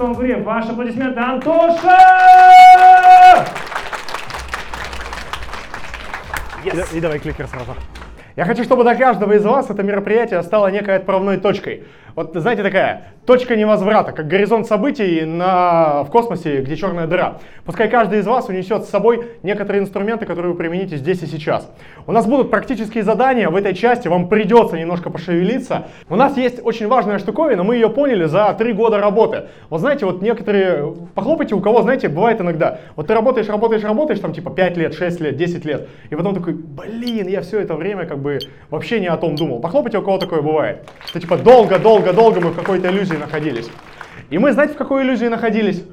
Антон Гурьев, ваши аплодисменты, Антоша! Yes. И, и давай кликер сразу. Я хочу, чтобы для каждого из вас это мероприятие стало некой отправной точкой. Вот, знаете, такая точка невозврата, как горизонт событий на, в космосе, где черная дыра. Пускай каждый из вас унесет с собой некоторые инструменты, которые вы примените здесь и сейчас. У нас будут практические задания в этой части, вам придется немножко пошевелиться. У нас есть очень важная штуковина, мы ее поняли за три года работы. Вот знаете, вот некоторые, похлопайте у кого, знаете, бывает иногда, вот ты работаешь, работаешь, работаешь, там типа 5 лет, 6 лет, 10 лет, и потом такой, блин, я все это время как бы вообще не о том думал. Похлопайте, у кого такое бывает. Что типа долго-долго долго-долго мы в какой-то иллюзии находились. И мы, знаете, в какой иллюзии находились?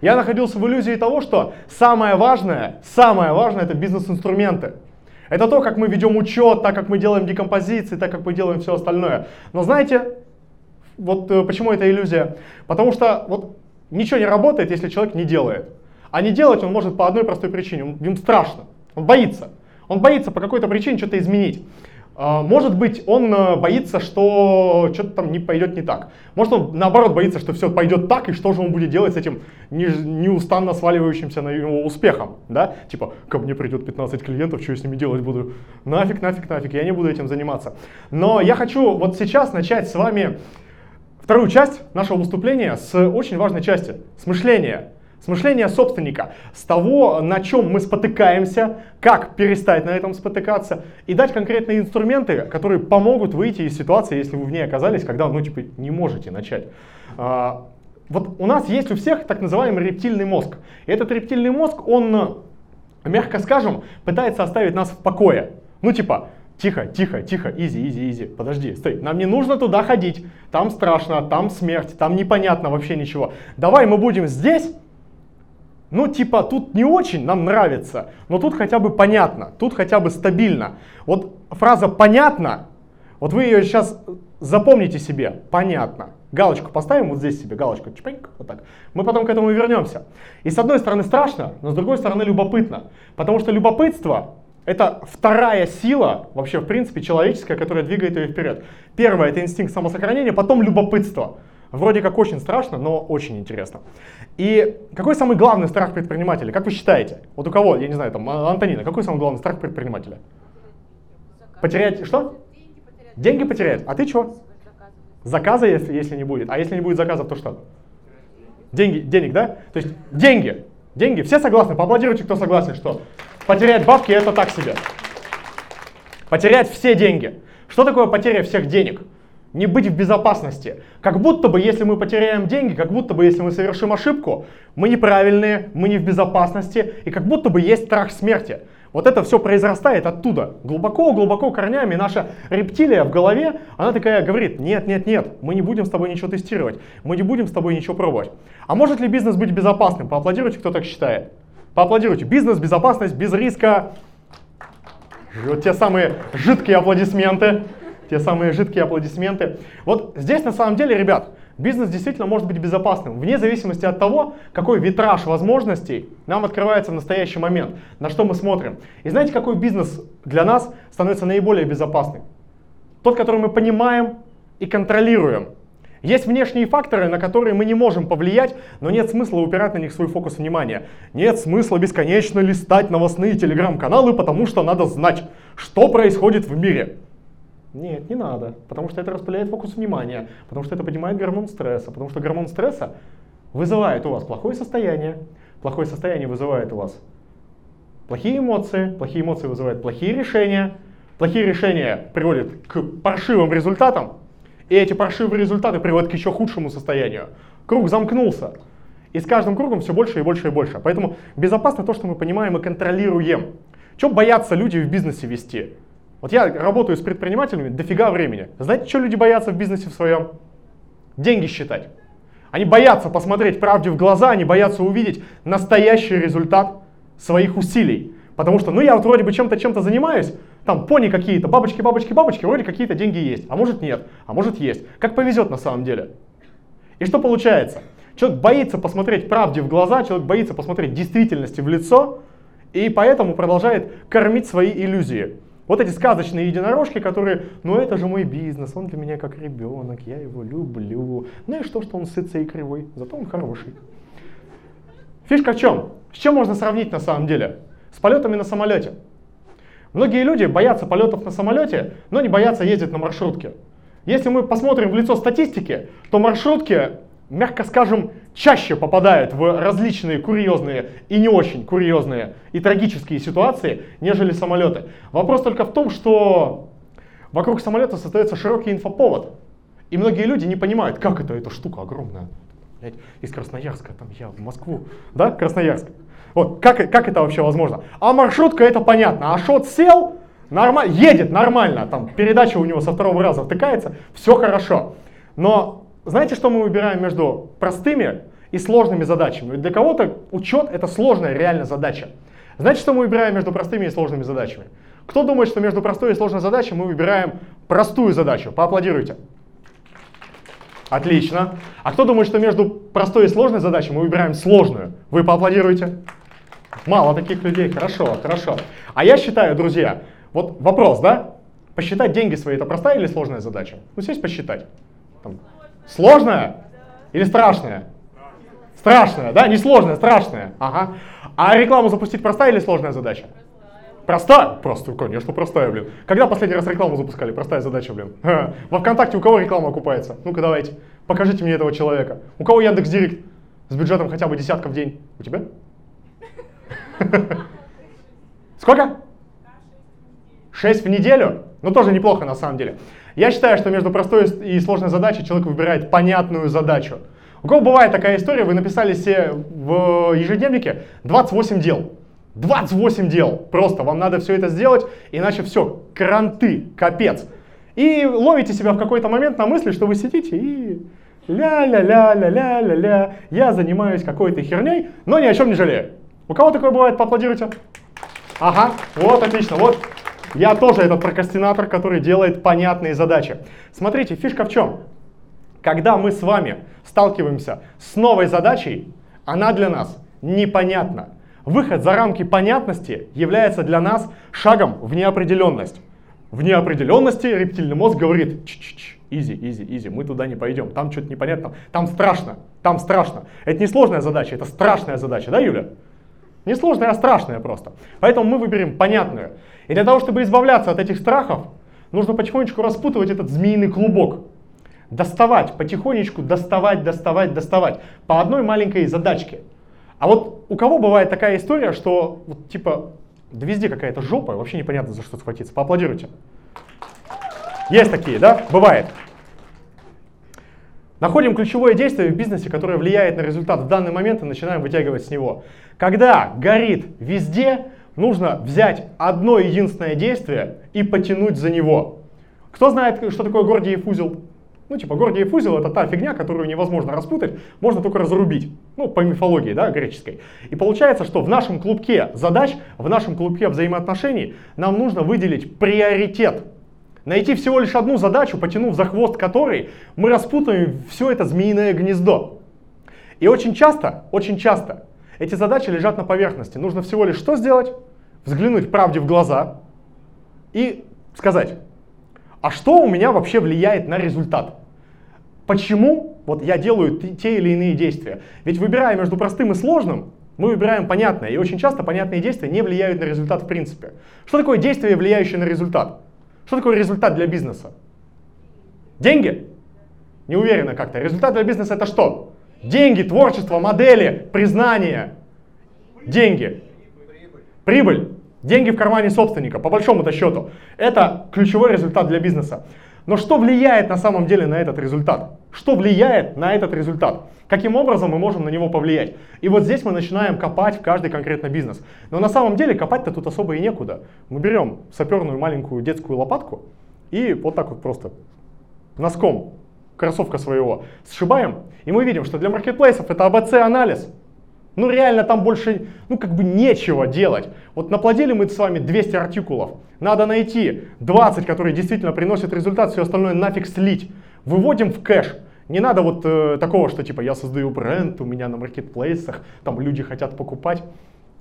Я находился в иллюзии того, что самое важное, самое важное это бизнес-инструменты. Это то, как мы ведем учет, так как мы делаем декомпозиции, так как мы делаем все остальное. Но знаете, вот э, почему это иллюзия? Потому что вот ничего не работает, если человек не делает. А не делать он может по одной простой причине. Ему страшно. Он боится. Он боится по какой-то причине что-то изменить. А, может быть, он э, боится, что что-то там не пойдет не так. Может, он наоборот боится, что все пойдет так, и что же он будет делать с этим неустанно сваливающимся на его успехом. Да? Типа, ко мне придет 15 клиентов, что я с ними делать буду? Нафиг, нафиг, нафиг, я не буду этим заниматься. Но я хочу вот сейчас начать с вами вторую часть нашего выступления с очень важной части, с мышления с мышления собственника, с того, на чем мы спотыкаемся, как перестать на этом спотыкаться, и дать конкретные инструменты, которые помогут выйти из ситуации, если вы в ней оказались, когда, ну, типа, не можете начать. А, вот у нас есть у всех так называемый рептильный мозг. И этот рептильный мозг, он, мягко скажем, пытается оставить нас в покое. Ну, типа, Тихо, тихо, тихо, easy, easy, easy. Подожди, стой. Нам не нужно туда ходить. Там страшно, там смерть, там непонятно вообще ничего. Давай мы будем здесь, ну, типа, тут не очень нам нравится, но тут хотя бы понятно, тут хотя бы стабильно. Вот фраза «понятно», вот вы ее сейчас запомните себе, понятно. Галочку поставим вот здесь себе, галочку, чпеньк, вот так. Мы потом к этому вернемся. И с одной стороны страшно, но с другой стороны любопытно. Потому что любопытство это вторая сила, вообще в принципе человеческая, которая двигает ее вперед. Первое это инстинкт самосохранения, потом любопытство. Вроде как очень страшно, но очень интересно. И какой самый главный страх предпринимателя? Как вы считаете? Вот у кого, я не знаю, там, а, Антонина, какой самый главный страх предпринимателя? Потерять что? Деньги потерять. А ты что? Заказа, если, если не будет. А если не будет заказов, то что? Деньги, денег, да? То есть деньги. Деньги. Все согласны? Поаплодируйте, кто согласен, что потерять бабки это так себе. Потерять все деньги. Что такое потеря всех денег? Не быть в безопасности. Как будто бы, если мы потеряем деньги, как будто бы, если мы совершим ошибку, мы неправильные, мы не в безопасности, и как будто бы есть страх смерти. Вот это все произрастает оттуда. Глубоко-глубоко корнями наша рептилия в голове, она такая говорит, нет, нет, нет, мы не будем с тобой ничего тестировать, мы не будем с тобой ничего пробовать. А может ли бизнес быть безопасным? Поаплодируйте, кто так считает. Поаплодируйте. Бизнес, безопасность, без риска. Вот те самые жидкие аплодисменты те самые жидкие аплодисменты. Вот здесь на самом деле, ребят, бизнес действительно может быть безопасным, вне зависимости от того, какой витраж возможностей нам открывается в настоящий момент, на что мы смотрим. И знаете, какой бизнес для нас становится наиболее безопасным? Тот, который мы понимаем и контролируем. Есть внешние факторы, на которые мы не можем повлиять, но нет смысла упирать на них свой фокус внимания. Нет смысла бесконечно листать новостные телеграм-каналы, потому что надо знать, что происходит в мире. Нет, не надо, потому что это распыляет фокус внимания, потому что это поднимает гормон стресса, потому что гормон стресса вызывает у вас плохое состояние, плохое состояние вызывает у вас плохие эмоции, плохие эмоции вызывают плохие решения, плохие решения приводят к паршивым результатам, и эти паршивые результаты приводят к еще худшему состоянию. Круг замкнулся. И с каждым кругом все больше и больше и больше. Поэтому безопасно то, что мы понимаем и контролируем. Чем боятся люди в бизнесе вести? Вот я работаю с предпринимателями дофига времени. Знаете, что люди боятся в бизнесе в своем? Деньги считать. Они боятся посмотреть правде в глаза, они боятся увидеть настоящий результат своих усилий. Потому что, ну я вот вроде бы чем-то, чем-то занимаюсь, там пони какие-то, бабочки, бабочки, бабочки, вроде какие-то деньги есть. А может нет, а может есть. Как повезет на самом деле. И что получается? Человек боится посмотреть правде в глаза, человек боится посмотреть действительности в лицо, и поэтому продолжает кормить свои иллюзии. Вот эти сказочные единорожки, которые, ну это же мой бизнес, он для меня как ребенок, я его люблю. Ну и что, что он сытый и кривой, зато он хороший. Фишка в чем? С чем можно сравнить на самом деле? С полетами на самолете. Многие люди боятся полетов на самолете, но не боятся ездить на маршрутке. Если мы посмотрим в лицо статистики, то маршрутки, мягко скажем, чаще попадают в различные курьезные и не очень курьезные и трагические ситуации, нежели самолеты. Вопрос только в том, что вокруг самолета создается широкий инфоповод. И многие люди не понимают, как это, эта штука огромная. Блядь, из Красноярска, там я в Москву, да, Красноярск. Вот, как, как это вообще возможно? А маршрутка это понятно, а шот сел, нормально, едет нормально, там передача у него со второго раза втыкается, все хорошо. Но знаете, что мы выбираем между простыми и сложными задачами? Для кого-то учет это сложная реальная задача. Знаете, что мы выбираем между простыми и сложными задачами? Кто думает, что между простой и сложной задачей мы выбираем простую задачу? Поаплодируйте. Отлично. А кто думает, что между простой и сложной задачей мы выбираем сложную? Вы поаплодируйте. Мало таких людей. Хорошо, хорошо. А я считаю, друзья, вот вопрос, да? Посчитать деньги свои это простая или сложная задача? Ну, сесть посчитать. Там, сложная или страшная? Страшная, да? Не сложная, страшная. Ага. А рекламу запустить простая или сложная задача? Простая? Просто, конечно, простая, блин. Когда последний раз рекламу запускали? Простая задача, блин. Во ВКонтакте у кого реклама окупается? Ну-ка давайте, покажите мне этого человека. У кого Яндекс Директ с бюджетом хотя бы десятка в день? У тебя? Сколько? Шесть в неделю? Ну, тоже неплохо на самом деле. Я считаю, что между простой и сложной задачей человек выбирает понятную задачу. У кого бывает такая история, вы написали себе в ежедневнике 28 дел. 28 дел. Просто вам надо все это сделать, иначе все, кранты, капец. И ловите себя в какой-то момент на мысли, что вы сидите и ля-ля-ля-ля-ля-ля-ля, я занимаюсь какой-то херней, но ни о чем не жалею. У кого такое бывает, поаплодируйте. Ага, вот, отлично, вот. Я тоже этот прокрастинатор, который делает понятные задачи. Смотрите, фишка в чем? Когда мы с вами сталкиваемся с новой задачей, она для нас непонятна. Выход за рамки понятности является для нас шагом в неопределенность. В неопределенности рептильный мозг говорит, Ч -ч -ч, easy, easy, easy, мы туда не пойдем, там что-то непонятно, там страшно, там страшно. Это не сложная задача, это страшная задача, да, Юля? Не сложная, а страшная просто. Поэтому мы выберем понятную. И для того, чтобы избавляться от этих страхов, нужно потихонечку распутывать этот змеиный клубок. Доставать, потихонечку доставать, доставать, доставать. По одной маленькой задачке. А вот у кого бывает такая история, что вот типа, да везде какая-то жопа, вообще непонятно за что схватиться. Поаплодируйте. Есть такие, да? Бывает. Находим ключевое действие в бизнесе, которое влияет на результат в данный момент и начинаем вытягивать с него. Когда горит везде, нужно взять одно единственное действие и потянуть за него. Кто знает, что такое Гордиев узел? Ну, типа, Гордиев узел это та фигня, которую невозможно распутать, можно только разрубить. Ну, по мифологии, да, греческой. И получается, что в нашем клубке задач, в нашем клубке взаимоотношений нам нужно выделить приоритет. Найти всего лишь одну задачу, потянув за хвост которой, мы распутаем все это змеиное гнездо. И очень часто, очень часто эти задачи лежат на поверхности. Нужно всего лишь что сделать? Взглянуть правде в глаза и сказать, а что у меня вообще влияет на результат? Почему вот я делаю те или иные действия? Ведь выбирая между простым и сложным, мы выбираем понятное, и очень часто понятные действия не влияют на результат в принципе. Что такое действие, влияющее на результат? Что такое результат для бизнеса? Деньги? Не уверена как-то. Результат для бизнеса это что? Деньги, творчество, модели, признание. Деньги. Прибыль. Деньги в кармане собственника, по большому-то счету. Это ключевой результат для бизнеса. Но что влияет на самом деле на этот результат? Что влияет на этот результат? Каким образом мы можем на него повлиять? И вот здесь мы начинаем копать в каждый конкретно бизнес. Но на самом деле копать-то тут особо и некуда. Мы берем саперную маленькую детскую лопатку и вот так вот просто носком кроссовка своего сшибаем, и мы видим, что для маркетплейсов это АБЦ-анализ. Ну реально там больше, ну как бы нечего делать. Вот наплодили мы с вами 200 артикулов. Надо найти 20, которые действительно приносят результат, все остальное нафиг слить. Выводим в кэш. Не надо вот э, такого, что типа я создаю бренд, у меня на маркетплейсах, там люди хотят покупать.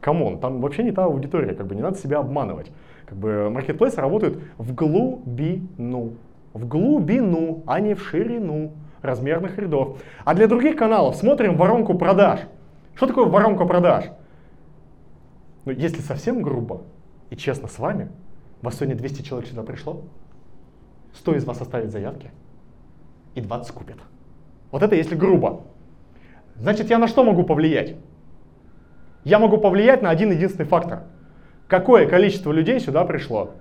Come on, там вообще не та аудитория, как бы не надо себя обманывать. Как бы маркетплейсы работают в глубину. В глубину, а не в ширину размерных рядов. А для других каналов смотрим воронку продаж. Что такое воронка продаж? Ну, если совсем грубо и честно с вами, вас сегодня 200 человек сюда пришло, 100 из вас оставят заявки, и 20 купят. Вот это если грубо. Значит, я на что могу повлиять? Я могу повлиять на один единственный фактор. Какое количество людей сюда пришло?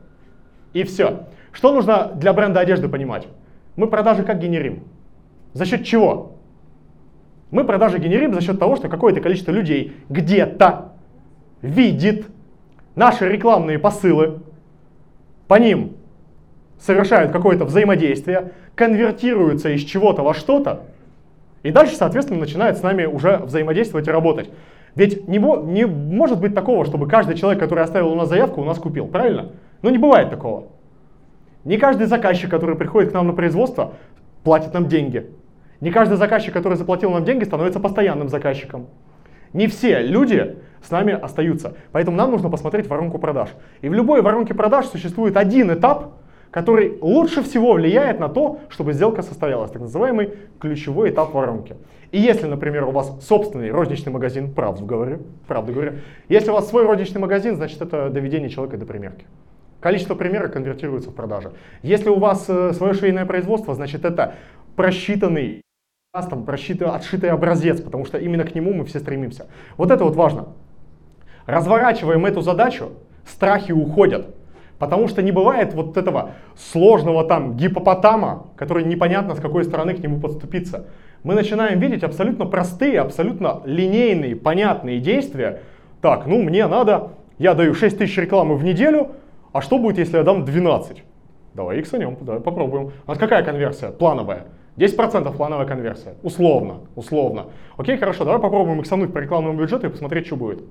И все. Что нужно для бренда одежды понимать? Мы продажи как генерим? За счет чего? Мы продажи генерим за счет того, что какое-то количество людей где-то видит наши рекламные посылы, по ним совершают какое-то взаимодействие, конвертируются из чего-то во что-то, и дальше, соответственно, начинает с нами уже взаимодействовать и работать. Ведь не, не может быть такого, чтобы каждый человек, который оставил у нас заявку, у нас купил, правильно? Ну не бывает такого. Не каждый заказчик, который приходит к нам на производство, платит нам деньги. Не каждый заказчик, который заплатил нам деньги, становится постоянным заказчиком. Не все люди с нами остаются. Поэтому нам нужно посмотреть воронку продаж. И в любой воронке продаж существует один этап, который лучше всего влияет на то, чтобы сделка состоялась, так называемый ключевой этап воронки. И если, например, у вас собственный розничный магазин, правду говорю, правду говорю, если у вас свой розничный магазин, значит это доведение человека до примерки. Количество примерок конвертируется в продажи. Если у вас э, свое швейное производство, значит это просчитанный там просчитанный, отшитый образец, потому что именно к нему мы все стремимся. Вот это вот важно. Разворачиваем эту задачу, страхи уходят. Потому что не бывает вот этого сложного там гипопотама, который непонятно с какой стороны к нему подступиться. Мы начинаем видеть абсолютно простые, абсолютно линейные, понятные действия. Так, ну мне надо, я даю 6 тысяч рекламы в неделю, а что будет, если я дам 12? Давай иксанем, давай попробуем. У нас какая конверсия? Плановая. 10% плановая конверсия. Условно, условно. Окей, хорошо, давай попробуем иксануть по рекламному бюджету и посмотреть, что будет.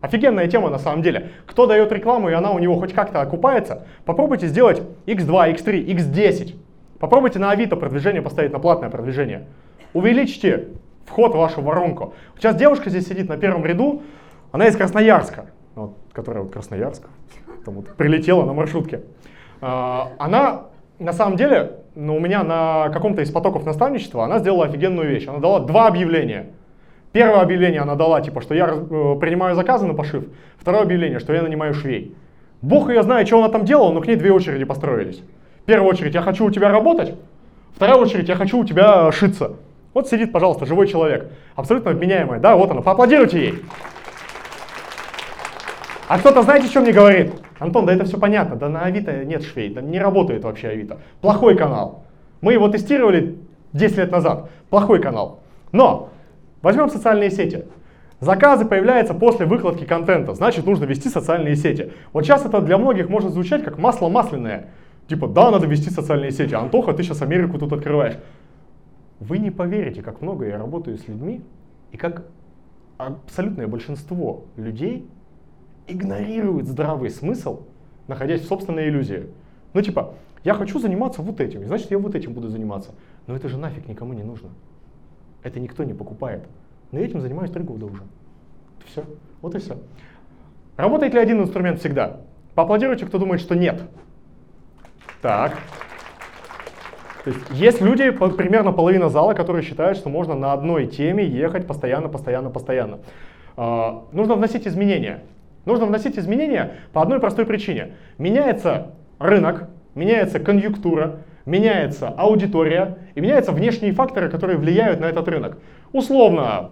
Офигенная тема на самом деле. Кто дает рекламу и она у него хоть как-то окупается, попробуйте сделать x2, x3, x10. Попробуйте на Авито продвижение поставить на платное продвижение. Увеличьте вход в вашу воронку. Сейчас девушка здесь сидит на первом ряду, она из Красноярска, вот, которая вот Красноярск, там вот прилетела на маршрутке. А, она на самом деле, ну, у меня на каком-то из потоков наставничества она сделала офигенную вещь. Она дала два объявления – Первое объявление она дала, типа, что я э, принимаю заказы на пошив. Второе объявление, что я нанимаю швей. Бог ее знает, что она там делала, но к ней две очереди построились. Первая очередь, я хочу у тебя работать. Вторая очередь, я хочу у тебя шиться. Вот сидит, пожалуйста, живой человек. Абсолютно обменяемая. Да, вот она. Поаплодируйте ей. А кто-то знаете, что мне говорит? Антон, да это все понятно. Да на Авито нет швей. Да не работает вообще Авито. Плохой канал. Мы его тестировали 10 лет назад. Плохой канал. Но Возьмем социальные сети. Заказы появляются после выкладки контента, значит нужно вести социальные сети. Вот сейчас это для многих может звучать как масло масляное. Типа, да, надо вести социальные сети. Антоха, ты сейчас Америку тут открываешь. Вы не поверите, как много я работаю с людьми, и как абсолютное большинство людей игнорирует здравый смысл, находясь в собственной иллюзии. Ну типа, я хочу заниматься вот этим, значит я вот этим буду заниматься. Но это же нафиг никому не нужно. Это никто не покупает. Но я этим занимаюсь три года уже. Все. Вот и все. Работает ли один инструмент всегда? Поаплодируйте, кто думает, что нет. Так. То есть есть люди, примерно половина зала, которые считают, что можно на одной теме ехать постоянно, постоянно, постоянно. Uh, нужно вносить изменения. Нужно вносить изменения по одной простой причине. Меняется рынок, меняется конъюнктура, меняется аудитория и меняются внешние факторы, которые влияют на этот рынок. Условно,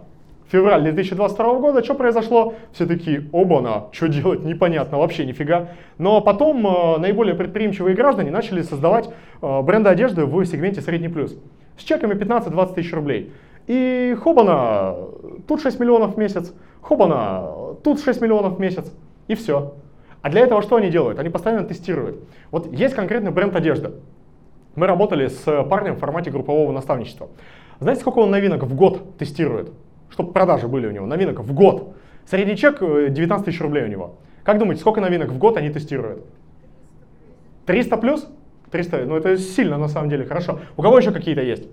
февраль 2022 года, что произошло? Все такие, оба-на, что делать, непонятно, вообще нифига. Но потом э, наиболее предприимчивые граждане начали создавать э, бренды одежды в сегменте средний плюс. С чеками 15-20 тысяч рублей. И хобана, тут 6 миллионов в месяц, хобана, тут 6 миллионов в месяц. И все. А для этого что они делают? Они постоянно тестируют. Вот есть конкретный бренд одежды. Мы работали с парнем в формате группового наставничества. Знаете, сколько он новинок в год тестирует? Чтобы продажи были у него, новинок в год. Средний чек 19 тысяч рублей у него. Как думаете, сколько новинок в год они тестируют? 300 плюс? 300, ну это сильно на самом деле, хорошо. У кого еще какие-то есть?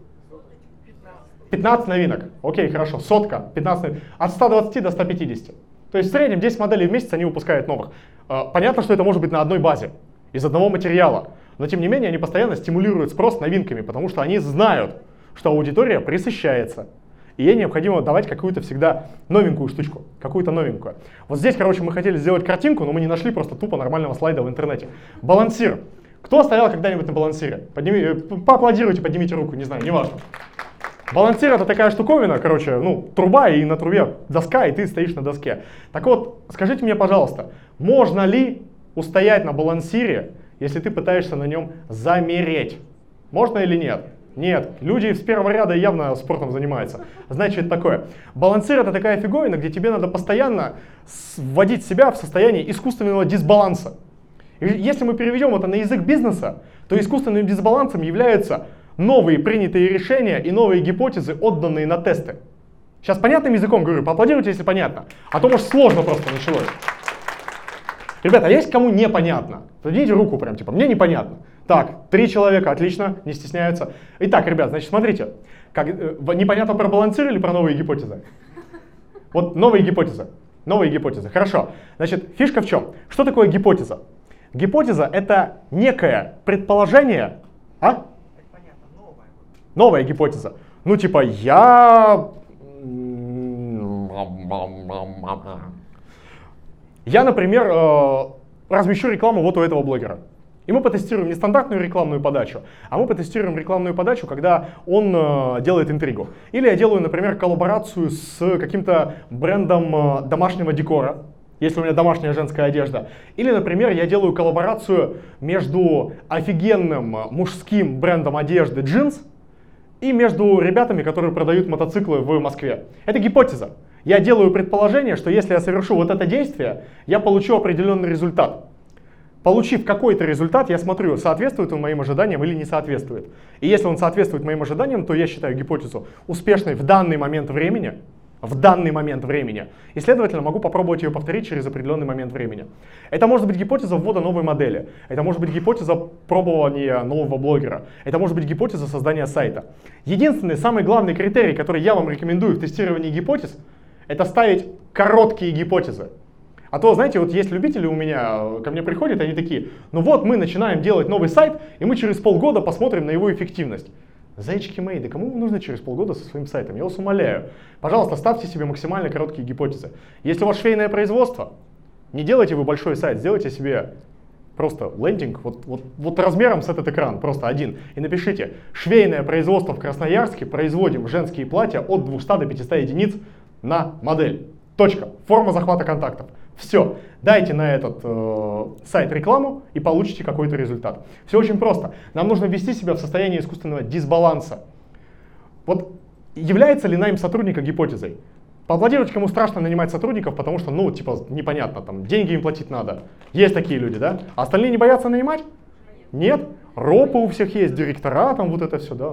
15 новинок. Окей, хорошо. Сотка, 15 новинок. От 120 до 150. То есть в среднем 10 моделей в месяц они выпускают новых. А, Понятно, что это может быть на одной базе, из одного материала. Но тем не менее они постоянно стимулируют спрос новинками, потому что они знают, что аудитория присыщается. И ей необходимо давать какую-то всегда новенькую штучку, какую-то новенькую. Вот здесь, короче, мы хотели сделать картинку, но мы не нашли просто тупо нормального слайда в интернете. Балансир. Кто стоял когда-нибудь на балансире? Подними, э, поаплодируйте, поднимите руку, не знаю, неважно. Балансир это такая штуковина, короче, ну, труба и на трубе доска, и ты стоишь на доске. Так вот, скажите мне, пожалуйста, можно ли устоять на балансире, если ты пытаешься на нем замереть? Можно или нет? Нет, люди с первого ряда явно спортом занимаются. Значит, такое. Балансир это такая фиговина, где тебе надо постоянно вводить себя в состояние искусственного дисбаланса. И если мы переведем это на язык бизнеса, то искусственным дисбалансом являются новые принятые решения и новые гипотезы, отданные на тесты. Сейчас понятным языком говорю, поаплодируйте, если понятно. А то, может, сложно просто началось. Ребята, а есть кому непонятно? Поднимите руку прям, типа, мне непонятно. Так, три человека, отлично, не стесняются. Итак, ребят, значит, смотрите. Как, э, непонятно или про новые гипотезы? Вот новые гипотезы. Новые гипотезы. Хорошо. Значит, фишка в чем? Что такое гипотеза? Гипотеза это некое предположение, а? Новая гипотеза. Ну, типа, я... Я, например, э, размещу рекламу вот у этого блогера. И мы потестируем не стандартную рекламную подачу, а мы потестируем рекламную подачу, когда он э, делает интригу. Или я делаю, например, коллаборацию с каким-то брендом э, домашнего декора, если у меня домашняя женская одежда. Или, например, я делаю коллаборацию между офигенным мужским брендом одежды джинс и между ребятами, которые продают мотоциклы в Москве. Это гипотеза. Я делаю предположение, что если я совершу вот это действие, я получу определенный результат. Получив какой-то результат, я смотрю, соответствует он моим ожиданиям или не соответствует. И если он соответствует моим ожиданиям, то я считаю гипотезу успешной в данный момент времени, в данный момент времени. И, следовательно, могу попробовать ее повторить через определенный момент времени. Это может быть гипотеза ввода новой модели. Это может быть гипотеза пробования нового блогера. Это может быть гипотеза создания сайта. Единственный, самый главный критерий, который я вам рекомендую в тестировании гипотез, это ставить короткие гипотезы. А то, знаете, вот есть любители у меня, ко мне приходят, они такие, ну вот мы начинаем делать новый сайт, и мы через полгода посмотрим на его эффективность. Зайчики мои, да кому нужно через полгода со своим сайтом? Я вас умоляю. Пожалуйста, ставьте себе максимально короткие гипотезы. Если у вас швейное производство, не делайте вы большой сайт, сделайте себе просто лендинг, вот, вот, вот размером с этот экран, просто один. И напишите, швейное производство в Красноярске, производим женские платья от 200 до 500 единиц на модель. Точка. Форма захвата контактов. Все, дайте на этот э, сайт рекламу и получите какой-то результат. Все очень просто. Нам нужно ввести себя в состояние искусственного дисбаланса. Вот является ли найм сотрудника гипотезой? Поаплодировать, кому страшно нанимать сотрудников, потому что, ну, типа, непонятно, там, деньги им платить надо. Есть такие люди, да? А остальные не боятся нанимать? Нет? Ропы у всех есть, директора, там, вот это все, да?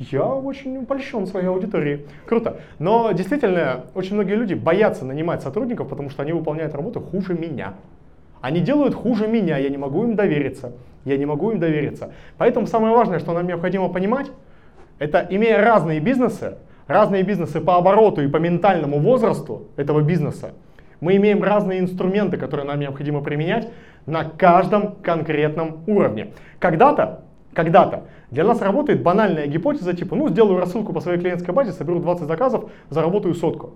Я очень польщен своей аудиторией. Круто. Но действительно, очень многие люди боятся нанимать сотрудников, потому что они выполняют работу хуже меня. Они делают хуже меня, я не могу им довериться. Я не могу им довериться. Поэтому самое важное, что нам необходимо понимать, это имея разные бизнесы, разные бизнесы по обороту и по ментальному возрасту этого бизнеса, мы имеем разные инструменты, которые нам необходимо применять на каждом конкретном уровне. Когда-то, когда-то для нас работает банальная гипотеза типа, ну, сделаю рассылку по своей клиентской базе, соберу 20 заказов, заработаю сотку.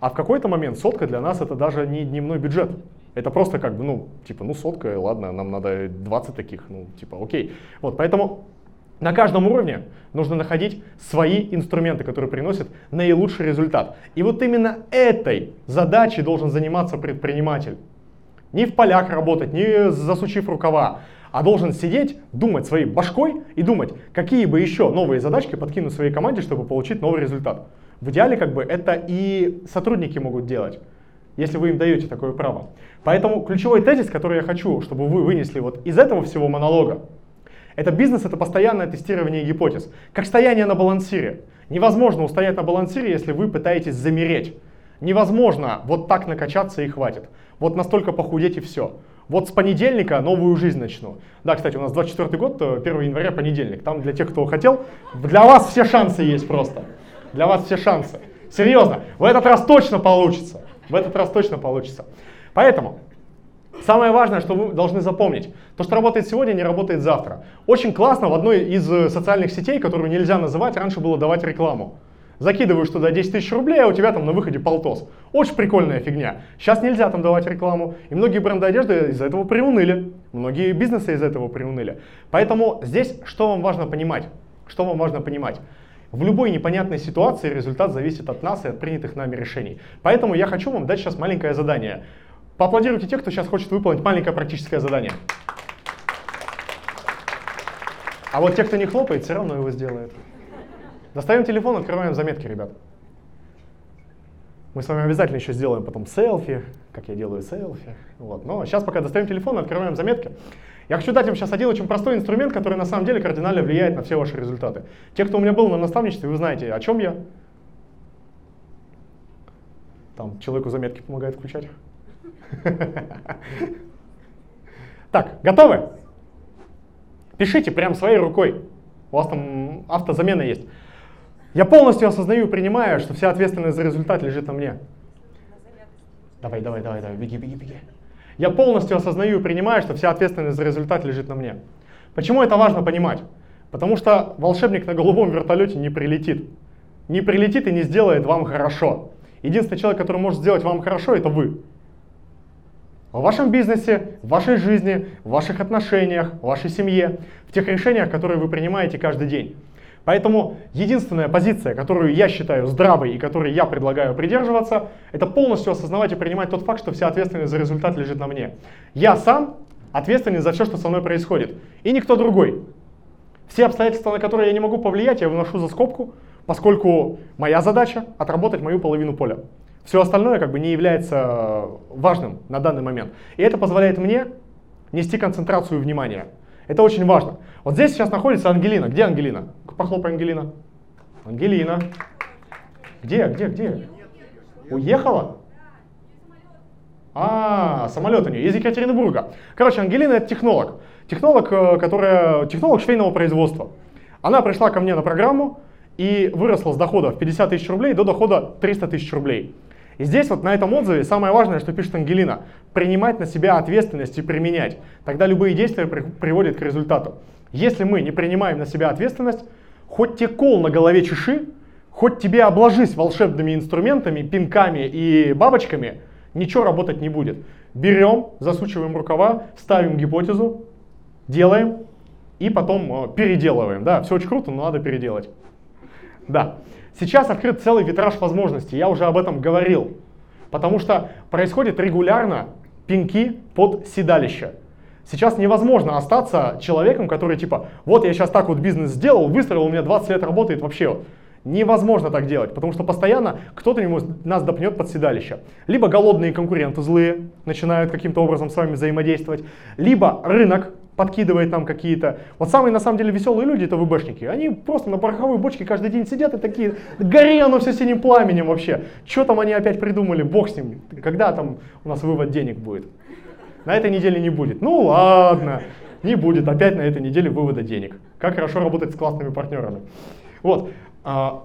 А в какой-то момент сотка для нас это даже не дневной бюджет. Это просто как бы, ну, типа, ну, сотка, ладно, нам надо 20 таких, ну, типа, окей. Вот, поэтому на каждом уровне нужно находить свои инструменты, которые приносят наилучший результат. И вот именно этой задачей должен заниматься предприниматель. Не в полях работать, не засучив рукава, а должен сидеть, думать своей башкой и думать, какие бы еще новые задачки подкинуть своей команде, чтобы получить новый результат. В идеале как бы это и сотрудники могут делать, если вы им даете такое право. Поэтому ключевой тезис, который я хочу, чтобы вы вынесли вот из этого всего монолога, это бизнес, это постоянное тестирование гипотез. Как стояние на балансире. Невозможно устоять на балансире, если вы пытаетесь замереть. Невозможно вот так накачаться и хватит. Вот настолько похудеть и все. Вот с понедельника новую жизнь начну. Да, кстати, у нас 24 год, 1 э, января понедельник. Там для тех, кто хотел, для вас все шансы есть просто. Для вас все шансы. Серьезно, в этот раз точно получится. В этот раз точно получится. Поэтому Самое важное, что вы должны запомнить, то, что работает сегодня, не работает завтра. Очень классно в одной из э, социальных сетей, которую нельзя называть, раньше было давать рекламу. Закидываешь туда 10 тысяч рублей, а у тебя там на выходе полтос. Очень прикольная фигня. Сейчас нельзя там давать рекламу. И многие бренды одежды из-за этого приуныли. Многие бизнесы из-за этого приуныли. Поэтому здесь что вам важно понимать? Что вам важно понимать? В любой непонятной ситуации результат зависит от нас и от принятых нами решений. Поэтому я хочу вам дать сейчас маленькое задание. Поаплодируйте тех, кто сейчас хочет выполнить маленькое практическое задание. А вот те, кто не хлопает, все равно его сделают. Достаем телефон, открываем заметки, ребят. Мы с вами обязательно еще сделаем потом селфи, как я делаю селфи. Вот. Но сейчас пока достаем телефон, открываем заметки. Я хочу дать вам сейчас один очень простой инструмент, который на самом деле кардинально влияет на все ваши результаты. Те, кто у меня был на наставничестве, вы знаете, о чем я. Там человеку заметки помогает включать. Так, готовы? Пишите прям своей рукой. У вас там автозамена есть. Я полностью осознаю и принимаю, что вся ответственность за результат лежит на мне. Давай, давай, давай, давай, беги, беги, беги. Я полностью осознаю и принимаю, что вся ответственность за результат лежит на мне. Почему это важно понимать? Потому что волшебник на голубом вертолете не прилетит. Не прилетит и не сделает вам хорошо. Единственный человек, который может сделать вам хорошо, это вы. В вашем бизнесе, в вашей жизни, в ваших отношениях, в вашей семье, в тех решениях, которые вы принимаете каждый день. Поэтому единственная позиция, которую я считаю здравой и которой я предлагаю придерживаться, это полностью осознавать и принимать тот факт, что вся ответственность за результат лежит на мне. Я сам ответственен за все, что со мной происходит, и никто другой. Все обстоятельства, на которые я не могу повлиять, я выношу за скобку, поскольку моя задача отработать мою половину поля. Все остальное как бы не является э, важным на данный момент. И это позволяет мне нести концентрацию внимания. Это очень важно. Вот здесь сейчас находится Ангелина. Где Ангелина? Похлопай, Ангелина. Ангелина. Где, где, где? Уехала? А, самолет у нее, из Екатеринбурга. Короче, Ангелина это технолог. Технолог, э, которая, технолог швейного производства. Она пришла ко мне на программу и выросла с дохода в 50 тысяч рублей до дохода 300 тысяч рублей. И здесь вот на этом отзыве самое важное, что пишет Ангелина, принимать на себя ответственность и применять. Тогда любые действия при приводят к результату. Если мы не принимаем на себя ответственность, хоть те кол на голове чеши, хоть тебе обложись волшебными инструментами, пинками и бабочками, ничего работать не будет. Берем, засучиваем рукава, ставим гипотезу, делаем и потом э, переделываем. Да, все очень круто, но надо переделать. Да. Сейчас открыт целый витраж возможностей, я уже об этом говорил. Потому что происходит регулярно пинки под седалище. Сейчас невозможно остаться человеком, который типа, вот я сейчас так вот бизнес сделал, выстроил, у меня 20 лет работает вообще. Невозможно так делать, потому что постоянно кто-то нас допнет под седалище. Либо голодные конкуренты злые начинают каким-то образом с вами взаимодействовать, либо рынок подкидывает нам какие-то. Вот самые на самом деле веселые люди это ВБшники. Они просто на пороховой бочке каждый день сидят и такие, гори оно все синим пламенем вообще. Что там они опять придумали, бог с ним. Когда там у нас вывод денег будет? На этой неделе не будет. Ну ладно, не будет опять на этой неделе вывода денег. Как хорошо работать с классными партнерами. Вот. А,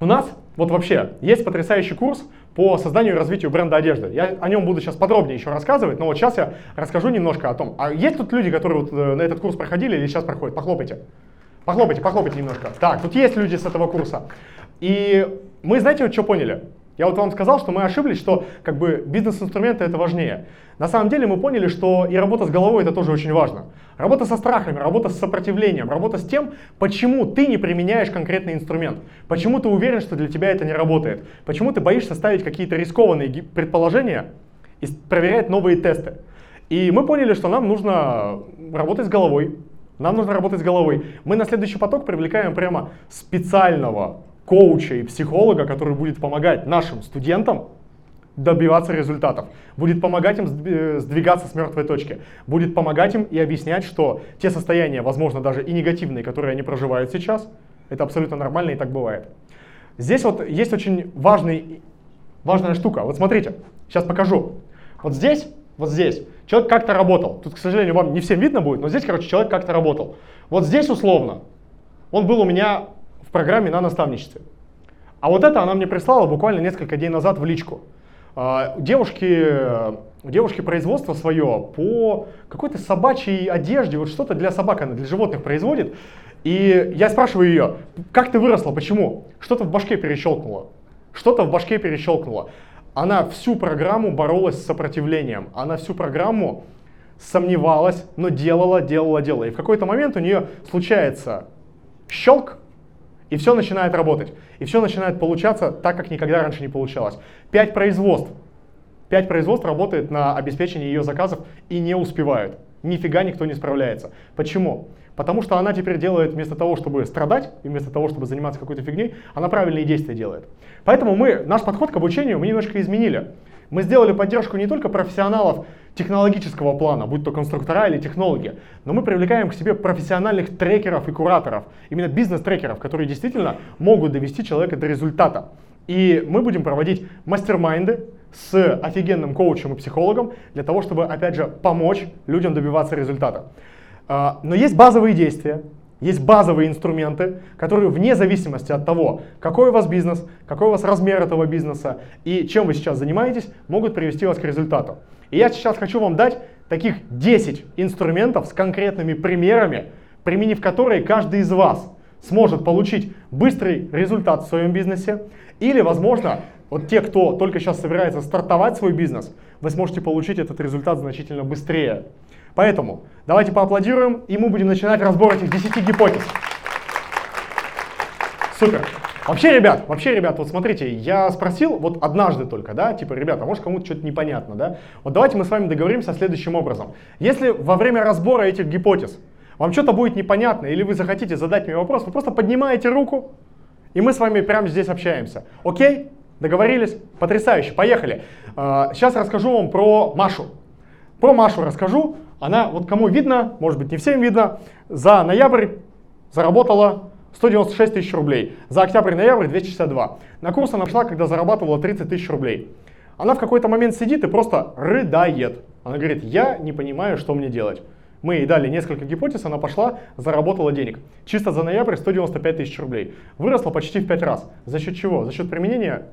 у нас вот вообще есть потрясающий курс по созданию и развитию бренда одежды. Я о нем буду сейчас подробнее еще рассказывать, но вот сейчас я расскажу немножко о том. А есть тут люди, которые вот э, на этот курс проходили или сейчас проходят? Похлопайте. Похлопайте, похлопайте немножко. Так, тут есть люди с этого курса. И мы, знаете, вот что поняли? Я вот вам сказал, что мы ошиблись, что как бы бизнес-инструменты это важнее. На самом деле мы поняли, что и работа с головой это тоже очень важно. Работа со страхами, работа с сопротивлением, работа с тем, почему ты не применяешь конкретный инструмент, почему ты уверен, что для тебя это не работает, почему ты боишься ставить какие-то рискованные предположения и проверять новые тесты. И мы поняли, что нам нужно работать с головой. Нам нужно работать с головой. Мы на следующий поток привлекаем прямо специального коуча и психолога, который будет помогать нашим студентам добиваться результатов, будет помогать им э, сдвигаться с мертвой точки, будет помогать им и объяснять, что те состояния, возможно, даже и негативные, которые они проживают сейчас, это абсолютно нормально и так бывает. Здесь вот есть очень важный, важная штука. Вот смотрите, сейчас покажу. Вот здесь, вот здесь человек как-то работал. Тут, к сожалению, вам не всем видно будет, но здесь, короче, человек как-то работал. Вот здесь условно он был у меня программе на наставничестве. А вот это она мне прислала буквально несколько дней назад в личку. А, девушки, у девушки производство свое по какой-то собачьей одежде, вот что-то для собак она, для животных производит. И я спрашиваю ее, как ты выросла, почему? Что-то в башке перещелкнуло. Что-то в башке перещелкнуло. Она всю программу боролась с сопротивлением. Она всю программу сомневалась, но делала, делала, делала. И в какой-то момент у нее случается щелк, и все начинает работать. И все начинает получаться так, как никогда раньше не получалось. Пять производств. Пять производств работает на обеспечении ее заказов и не успевают. Нифига никто не справляется. Почему? Потому что она теперь делает вместо того, чтобы страдать, и вместо того, чтобы заниматься какой-то фигней, она правильные действия делает. Поэтому мы, наш подход к обучению мы немножко изменили. Мы сделали поддержку не только профессионалов технологического плана, будь то конструктора или технологи, но мы привлекаем к себе профессиональных трекеров и кураторов, именно бизнес-трекеров, которые действительно могут довести человека до результата. И мы будем проводить мастер-майнды с офигенным коучем и психологом для того, чтобы, опять же, помочь людям добиваться результата. А, но есть базовые действия, есть базовые инструменты, которые вне зависимости от того, какой у вас бизнес, какой у вас размер этого бизнеса и чем вы сейчас занимаетесь, могут привести вас к результату. И я сейчас хочу вам дать таких 10 инструментов с конкретными примерами, применив которые каждый из вас сможет получить быстрый результат в своем бизнесе. Или, возможно, вот те, кто только сейчас собирается стартовать свой бизнес, вы сможете получить этот результат значительно быстрее. Поэтому давайте поаплодируем, и мы будем начинать разбор этих 10 гипотез. Супер. Вообще, ребят, вообще, ребят, вот смотрите, я спросил вот однажды только, да, типа, ребята, может кому-то что-то непонятно, да? Вот давайте мы с вами договоримся следующим образом. Если во время разбора этих гипотез вам что-то будет непонятно, или вы захотите задать мне вопрос, вы просто поднимаете руку, и мы с вами прямо здесь общаемся. Окей? Договорились? Потрясающе, поехали. Сейчас а, расскажу вам про Машу. Про Машу расскажу. Она, вот кому видно, может быть не всем видно, за ноябрь заработала 196 тысяч рублей. За октябрь-ноябрь 262. На курс она шла, когда зарабатывала 30 тысяч рублей. Она в какой-то момент сидит и просто рыдает. Она говорит, я не понимаю, что мне делать. Мы ей дали несколько гипотез, она пошла, заработала денег. Чисто за ноябрь 195 тысяч рублей. Выросла почти в 5 раз. За счет чего? За счет применения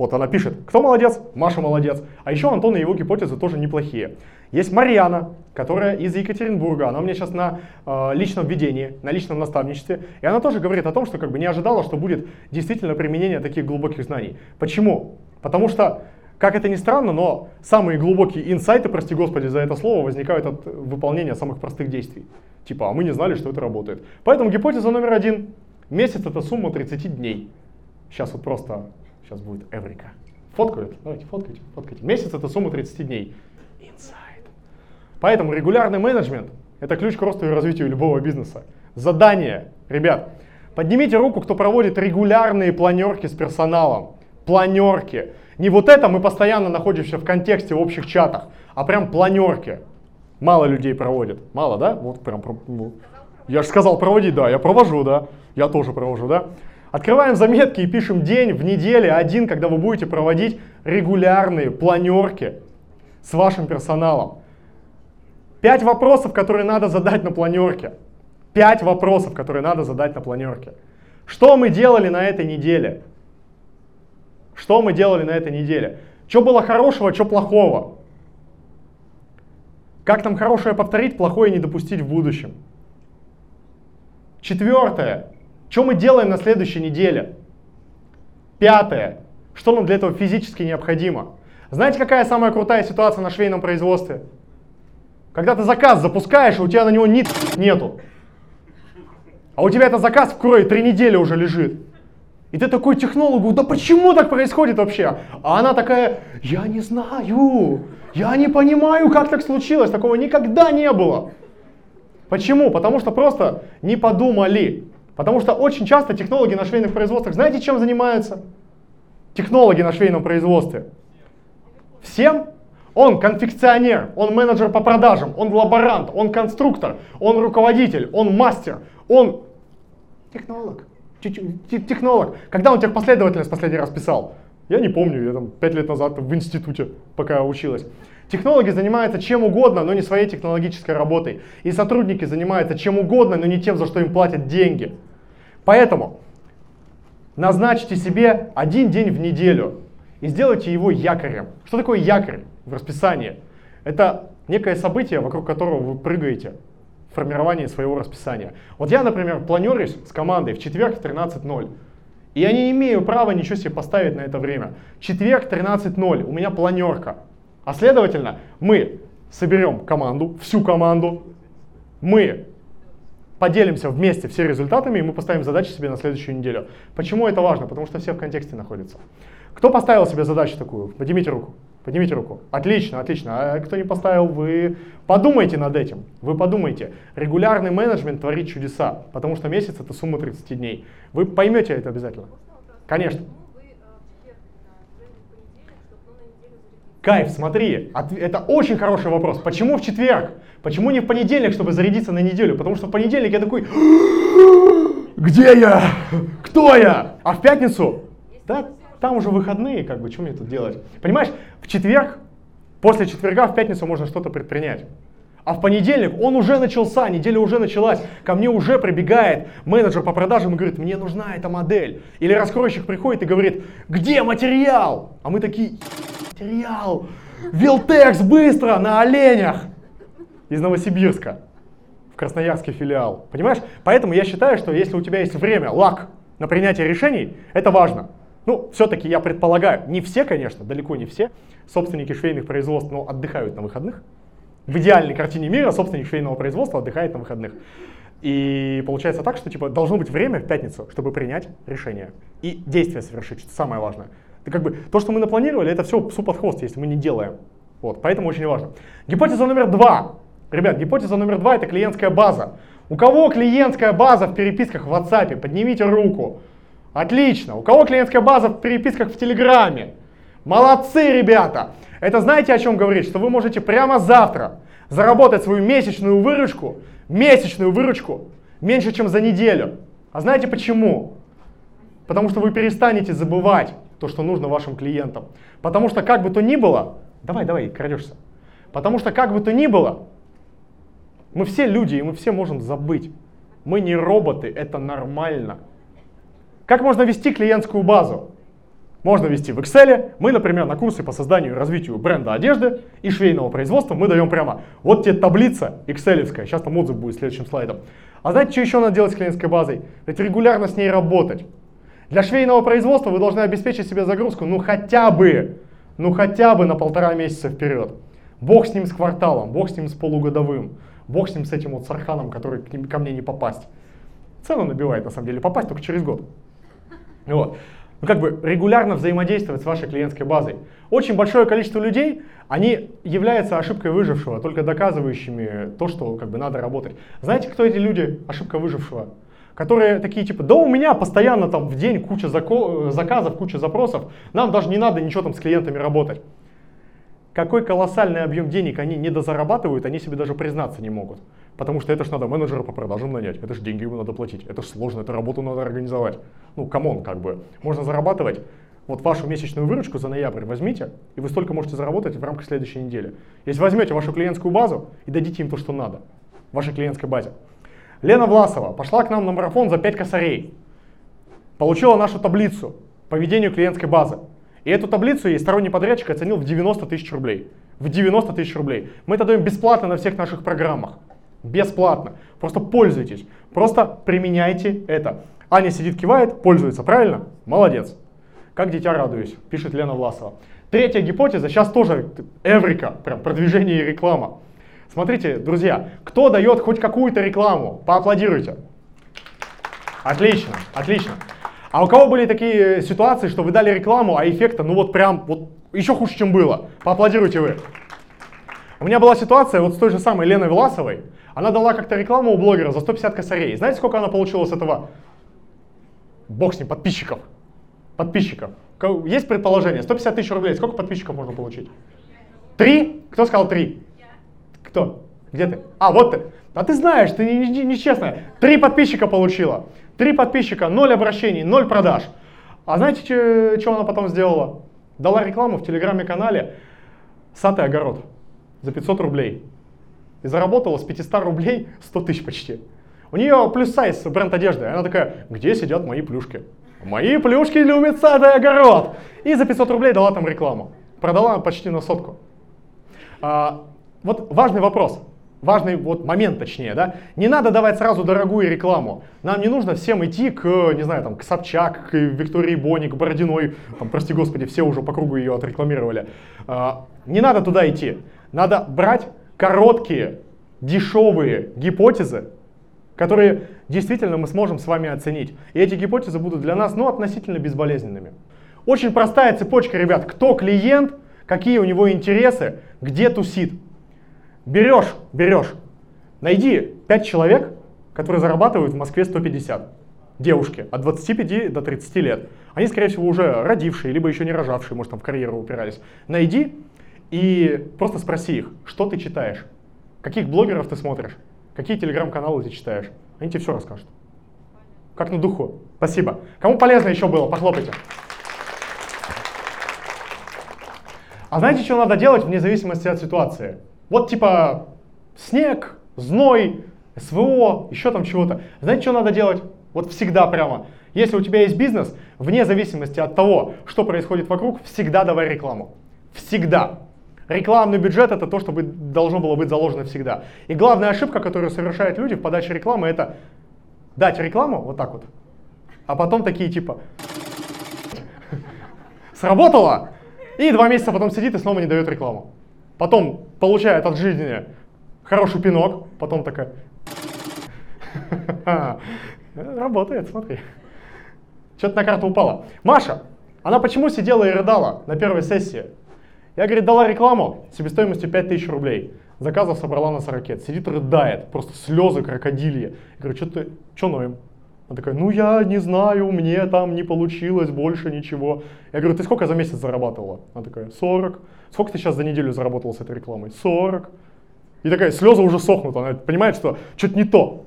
вот она пишет, кто молодец? Маша молодец. А еще Антон и его гипотезы тоже неплохие. Есть Марьяна, которая из Екатеринбурга, она у меня сейчас на э, личном ведении, на личном наставничестве, и она тоже говорит о том, что как бы не ожидала, что будет действительно применение таких глубоких знаний. Почему? Потому что, как это ни странно, но самые глубокие инсайты, прости господи за это слово, возникают от выполнения самых простых действий. Типа, а мы не знали, что это работает. Поэтому гипотеза номер один. Месяц это сумма 30 дней. Сейчас вот просто Сейчас будет Эврика. Фоткают? Давайте, фоткайте, фоткайте. Месяц это сумма 30 дней. Инсайд. Поэтому регулярный менеджмент – это ключ к росту и развитию любого бизнеса. Задание, ребят, поднимите руку, кто проводит регулярные планерки с персоналом. Планерки. Не вот это мы постоянно находимся в контексте в общих чатах, а прям планерки. Мало людей проводит. Мало, да? Вот прям. Я же сказал проводить, да, я провожу, да. Я тоже провожу, да. Открываем заметки и пишем день в неделе один, когда вы будете проводить регулярные планерки с вашим персоналом. Пять вопросов, которые надо задать на планерке. Пять вопросов, которые надо задать на планерке. Что мы делали на этой неделе? Что мы делали на этой неделе? Что было хорошего, что плохого? Как нам хорошее повторить, плохое не допустить в будущем? Четвертое. Что мы делаем на следующей неделе? Пятое. Что нам для этого физически необходимо? Знаете, какая самая крутая ситуация на швейном производстве? Когда ты заказ запускаешь, и у тебя на него ни нету. А у тебя этот заказ в крое три недели уже лежит. И ты такой технологу, да почему так происходит вообще? А она такая, я не знаю, я не понимаю, как так случилось, такого никогда не было. Почему? Потому что просто не подумали. Потому что очень часто технологи на швейных производствах, знаете, чем занимаются? Технологи на швейном производстве. Всем он конфекционер, он менеджер по продажам, он лаборант, он конструктор, он руководитель, он мастер, он технолог. Технолог. Когда он техпоследовательность последний раз писал? Я не помню, я там пять лет назад в институте, пока училась. Технологи занимаются чем угодно, но не своей технологической работой. И сотрудники занимаются чем угодно, но не тем, за что им платят деньги. Поэтому назначьте себе один день в неделю и сделайте его якорем. Что такое якорь в расписании? Это некое событие, вокруг которого вы прыгаете в формировании своего расписания. Вот я, например, планерюсь с командой в четверг в 13.00. И я не имею права ничего себе поставить на это время. Четверг 13.00, у меня планерка. А следовательно, мы соберем команду, всю команду, мы поделимся вместе все результатами, и мы поставим задачи себе на следующую неделю. Почему это важно? Потому что все в контексте находятся. Кто поставил себе задачу такую? Поднимите руку. Поднимите руку. Отлично, отлично. А кто не поставил, вы подумайте над этим. Вы подумайте. Регулярный менеджмент творит чудеса, потому что месяц это сумма 30 дней. Вы поймете это обязательно. Конечно. Кайф, смотри, это очень хороший вопрос. Почему в четверг? Почему не в понедельник, чтобы зарядиться на неделю? Потому что в понедельник я такой, где я? Кто я? А в пятницу? Да, там уже выходные, как бы, что мне тут делать? Понимаешь, в четверг, после четверга в пятницу можно что-то предпринять. А в понедельник он уже начался, неделя уже началась, ко мне уже прибегает менеджер по продажам и говорит, мне нужна эта модель. Или раскройщик приходит и говорит, где материал? А мы такие, материал, Вилтекс, быстро, на оленях из Новосибирска в Красноярский филиал. Понимаешь? Поэтому я считаю, что если у тебя есть время, лак на принятие решений, это важно. Ну, все-таки я предполагаю, не все, конечно, далеко не все, собственники швейных производств но отдыхают на выходных. В идеальной картине мира собственник швейного производства отдыхает на выходных. И получается так, что типа должно быть время в пятницу, чтобы принять решение и действие совершить, что самое важное. Это как бы то, что мы напланировали, это все суп под хвост, если мы не делаем. Вот, поэтому очень важно. Гипотеза номер два. Ребят, гипотеза номер два это клиентская база. У кого клиентская база в переписках в WhatsApp? Поднимите руку. Отлично. У кого клиентская база в переписках в Телеграме? Молодцы, ребята. Это знаете, о чем говорит? Что вы можете прямо завтра заработать свою месячную выручку, месячную выручку меньше, чем за неделю. А знаете почему? Потому что вы перестанете забывать то, что нужно вашим клиентам. Потому что как бы то ни было, давай, давай, крадешься. Потому что как бы то ни было, мы все люди, и мы все можем забыть. Мы не роботы, это нормально. Как можно вести клиентскую базу? Можно вести в Excel. Мы, например, на курсе по созданию и развитию бренда одежды и швейного производства мы даем прямо вот тебе таблица Excel. Сейчас там отзыв будет следующим слайдом. А знаете, что еще надо делать с клиентской базой? Ведь регулярно с ней работать. Для швейного производства вы должны обеспечить себе загрузку, ну хотя бы, ну хотя бы на полтора месяца вперед. Бог с ним с кварталом, бог с ним с полугодовым, бог с ним с этим вот сарханом, который к ним, ко мне не попасть. Цену набивает на самом деле, попасть только через год. Вот. Ну, как бы регулярно взаимодействовать с вашей клиентской базой. Очень большое количество людей, они являются ошибкой выжившего, только доказывающими то, что как бы надо работать. Знаете, кто эти люди, ошибка выжившего? которые такие типа, да у меня постоянно там в день куча зако- заказов, куча запросов, нам даже не надо ничего там с клиентами работать. Какой колоссальный объем денег они не дозарабатывают, они себе даже признаться не могут. Потому что это ж надо менеджера по продажам нанять, это же деньги ему надо платить, это ж сложно, эту работу надо организовать. Ну, come on, как бы. Можно зарабатывать вот вашу месячную выручку за ноябрь возьмите, и вы столько можете заработать в рамках следующей недели. Если возьмете вашу клиентскую базу и дадите им то, что надо, вашей клиентской базе. Лена Власова пошла к нам на марафон за 5 косарей. Получила нашу таблицу по ведению клиентской базы. И эту таблицу ей сторонний подрядчик оценил в 90 тысяч рублей. В 90 тысяч рублей. Мы это даем бесплатно на всех наших программах. Бесплатно. Просто пользуйтесь. Просто применяйте это. Аня сидит, кивает, пользуется, правильно? Молодец. Как дитя радуюсь, пишет Лена Власова. Третья гипотеза, сейчас тоже эврика, прям продвижение и реклама. Смотрите, друзья, кто дает хоть какую-то рекламу? Поаплодируйте. Отлично, отлично. А у кого были такие ситуации, что вы дали рекламу, а эффекта, ну вот прям, вот еще хуже, чем было? Поаплодируйте вы. У меня была ситуация вот с той же самой Леной Власовой. Она дала как-то рекламу у блогера за 150 косарей. Знаете, сколько она получила с этого? Бог с ним, подписчиков. Подписчиков. Есть предположение? 150 тысяч рублей. Сколько подписчиков можно получить? Три? Кто сказал три? Кто? Где ты? А, вот ты. А ты знаешь, ты нечестная. Не, не Три подписчика получила. Три подписчика, ноль обращений, ноль продаж. А знаете, что она потом сделала? Дала рекламу в телеграме-канале «Сад и огород» за 500 рублей. И заработала с 500 рублей 100 тысяч почти. У нее плюс сайз бренд одежды. Она такая, где сидят мои плюшки? Мои плюшки любят сад и огород. И за 500 рублей дала там рекламу. Продала почти на сотку. А, вот важный вопрос важный вот момент точнее, да, не надо давать сразу дорогую рекламу. Нам не нужно всем идти к, не знаю, там, к Собчак, к Виктории Бони, к Бородиной, там, прости господи, все уже по кругу ее отрекламировали. А, не надо туда идти. Надо брать короткие, дешевые гипотезы, которые действительно мы сможем с вами оценить. И эти гипотезы будут для нас, ну, относительно безболезненными. Очень простая цепочка, ребят. Кто клиент, какие у него интересы, где тусит. Берешь, берешь. Найди 5 человек, которые зарабатывают в Москве 150. Девушки от 25 до 30 лет. Они, скорее всего, уже родившие, либо еще не рожавшие, может, там в карьеру упирались. Найди и просто спроси их, что ты читаешь, каких блогеров ты смотришь, какие телеграм-каналы ты читаешь. Они тебе все расскажут. Как на духу. Спасибо. Кому полезно еще было, похлопайте. А знаете, что надо делать вне зависимости от ситуации? Вот типа снег, зной, СВО, еще там чего-то. Знаете, что надо делать? Вот всегда прямо. Если у тебя есть бизнес, вне зависимости от того, что происходит вокруг, всегда давай рекламу. Всегда. Рекламный бюджет это то, что должно было быть заложено всегда. И главная ошибка, которую совершают люди в подаче рекламы, это дать рекламу вот так вот, а потом такие типа сработало, и два месяца потом сидит и снова не дает рекламу потом получает от жизни хороший пинок, потом такая... Работает, смотри. Что-то на карту упало. Маша, она почему сидела и рыдала на первой сессии? Я, говорит, дала рекламу себестоимостью 5000 рублей. Заказов собрала на 40. Сидит, рыдает, просто слезы крокодильи. Я говорю, что ты, что ноем? Она такая, ну я не знаю, мне там не получилось больше ничего. Я говорю, ты сколько за месяц зарабатывала? Она такая, 40. Сколько ты сейчас за неделю заработала с этой рекламой? 40. И такая, слезы уже сохнут, она понимает, что что-то не то.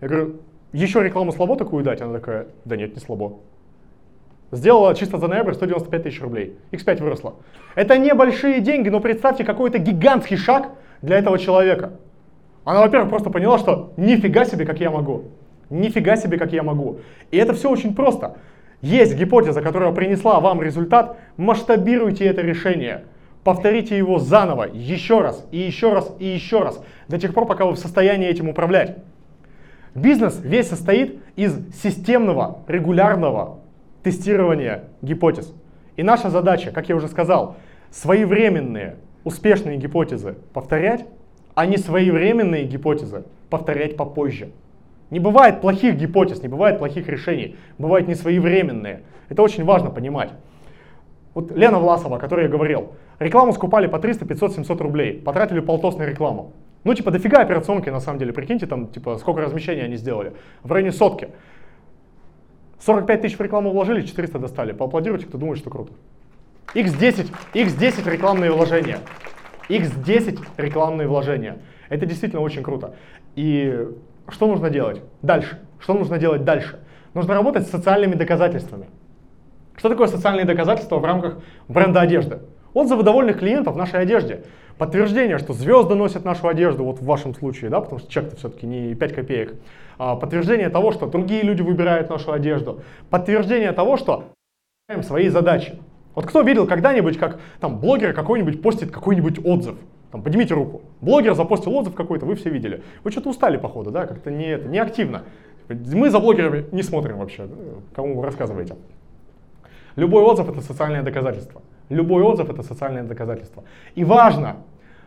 Я говорю, еще рекламу слабо такую дать? Она такая, да нет, не слабо. Сделала чисто за ноябрь 195 тысяч рублей. X5 выросла. Это небольшие деньги, но представьте, какой-то гигантский шаг для этого человека. Она, во-первых, просто поняла, что нифига себе, как я могу. Нифига себе, как я могу. И это все очень просто. Есть гипотеза, которая принесла вам результат, масштабируйте это решение. Повторите его заново, еще раз, и еще раз, и еще раз, до тех пор, пока вы в состоянии этим управлять. Бизнес весь состоит из системного, регулярного тестирования гипотез. И наша задача, как я уже сказал, своевременные, успешные гипотезы повторять, а не своевременные гипотезы повторять попозже. Не бывает плохих гипотез, не бывает плохих решений, бывают несвоевременные. Это очень важно понимать. Вот Лена Власова, о которой я говорил, рекламу скупали по 300, 500, 700 рублей, потратили полтос на рекламу. Ну, типа, дофига операционки, на самом деле, прикиньте, там, типа, сколько размещений они сделали. В районе сотки. 45 тысяч в рекламу вложили, 400 достали. Поаплодируйте, кто думает, что круто. X10, X10 рекламные вложения. X10 рекламные вложения. Это действительно очень круто. И что нужно делать дальше? Что нужно делать дальше? Нужно работать с социальными доказательствами. Что такое социальные доказательства в рамках бренда одежды? Отзывы довольных клиентов в нашей одежде. Подтверждение, что звезды носят нашу одежду, вот в вашем случае, да, потому что чек-то все-таки не 5 копеек. А, подтверждение того, что другие люди выбирают нашу одежду. Подтверждение того, что свои задачи. Вот кто видел когда-нибудь, как там блогер какой-нибудь постит какой-нибудь отзыв? Там, поднимите руку. Блогер запостил отзыв какой-то, вы все видели. Вы что-то устали, походу, да, как-то не, это, не активно. Мы за блогерами не смотрим вообще, кому вы рассказываете. Любой отзыв это социальное доказательство. Любой отзыв это социальное доказательство. И важно,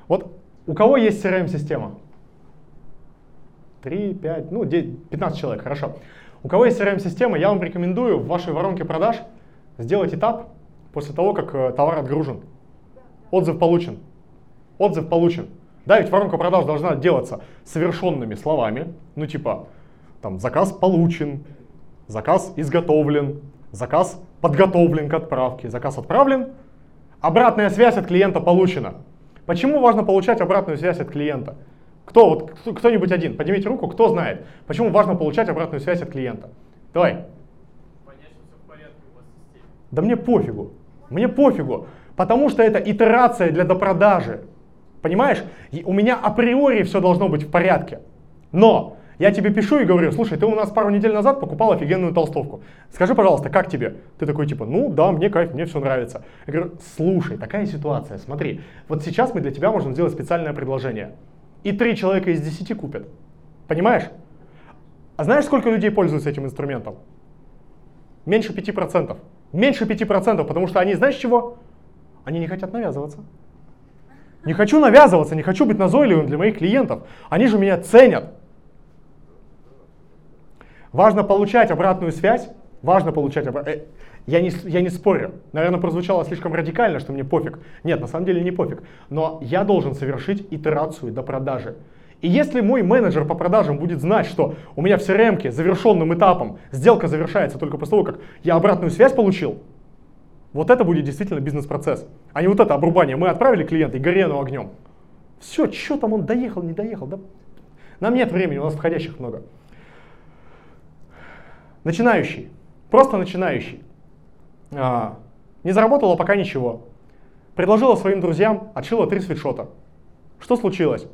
вот у кого есть CRM-система? 3, 5, ну 9, 15 человек, хорошо. У кого есть CRM-система, я вам рекомендую в вашей воронке продаж сделать этап после того, как э, товар отгружен. Отзыв получен отзыв получен. Да, ведь воронка продаж должна делаться совершенными словами, ну типа, там, заказ получен, заказ изготовлен, заказ подготовлен к отправке, заказ отправлен, обратная связь от клиента получена. Почему важно получать обратную связь от клиента? Кто, вот, кто-нибудь один, поднимите руку, кто знает, почему важно получать обратную связь от клиента? Давай. Да мне пофигу, мне пофигу, потому что это итерация для допродажи. Понимаешь? У меня априори все должно быть в порядке. Но Я тебе пишу и говорю, слушай, ты у нас пару недель назад покупал офигенную толстовку. Скажи, пожалуйста, как тебе? Ты такой типа, ну да, мне кайф, мне все нравится. Я говорю, слушай, такая ситуация, смотри, вот сейчас мы для тебя можем сделать специальное предложение. И три человека из десяти купят. Понимаешь? А знаешь, сколько людей пользуются этим инструментом? Меньше 5%. Меньше 5%, потому что они, знаешь чего? Они не хотят навязываться. Не хочу навязываться, не хочу быть назойливым для моих клиентов. Они же меня ценят. Важно получать обратную связь. Важно получать обратную... Э, я не, я не спорю. Наверное, прозвучало слишком радикально, что мне пофиг. Нет, на самом деле не пофиг. Но я должен совершить итерацию до продажи. И если мой менеджер по продажам будет знать, что у меня в CRM завершенным этапом сделка завершается только после того, как я обратную связь получил, вот это будет действительно бизнес-процесс. А не вот это обрубание. Мы отправили клиента и горену огнем. Все, что там он доехал, не доехал. Да? Нам нет времени, у нас входящих много. Начинающий. Просто начинающий. А, не заработала пока ничего. Предложила своим друзьям, отшила три свитшота. Что случилось?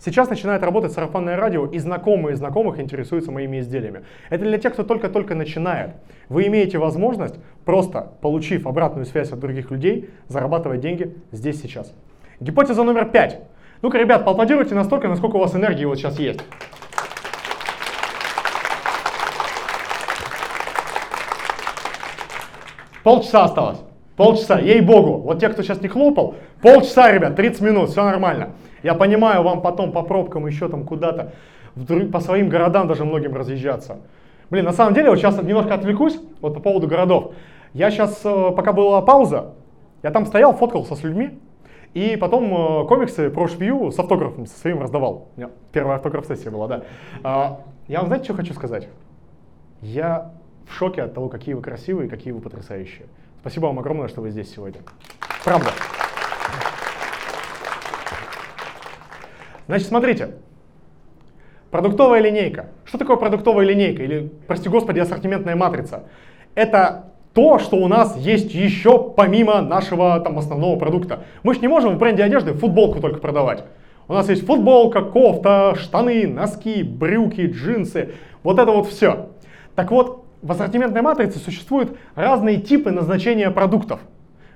Сейчас начинает работать сарафанное радио, и знакомые знакомых интересуются моими изделиями. Это для тех, кто только-только начинает. Вы имеете возможность, просто получив обратную связь от других людей, зарабатывать деньги здесь сейчас. Гипотеза номер пять. Ну-ка, ребят, поаплодируйте настолько, насколько у вас энергии вот сейчас есть. Полчаса осталось. Полчаса, ей-богу. Вот те, кто сейчас не хлопал, полчаса, ребят, 30 минут, все нормально. Я понимаю, вам потом по пробкам еще там куда-то, по своим городам даже многим разъезжаться. Блин, на самом деле, вот сейчас немножко отвлекусь, вот по поводу городов. Я сейчас, э, пока была пауза, я там стоял, фоткался с людьми, и потом э, комиксы про шпию с автографом со своим раздавал. У меня первая автограф-сессия была, да. А, я вам знаете, что хочу сказать? Я в шоке от того, какие вы красивые, какие вы потрясающие. Спасибо вам огромное, что вы здесь сегодня. Правда. Значит, смотрите. Продуктовая линейка. Что такое продуктовая линейка? Или, прости господи, ассортиментная матрица? Это то, что у нас есть еще помимо нашего там основного продукта. Мы же не можем в бренде одежды футболку только продавать. У нас есть футболка, кофта, штаны, носки, брюки, джинсы. Вот это вот все. Так вот, в ассортиментной матрице существуют разные типы назначения продуктов.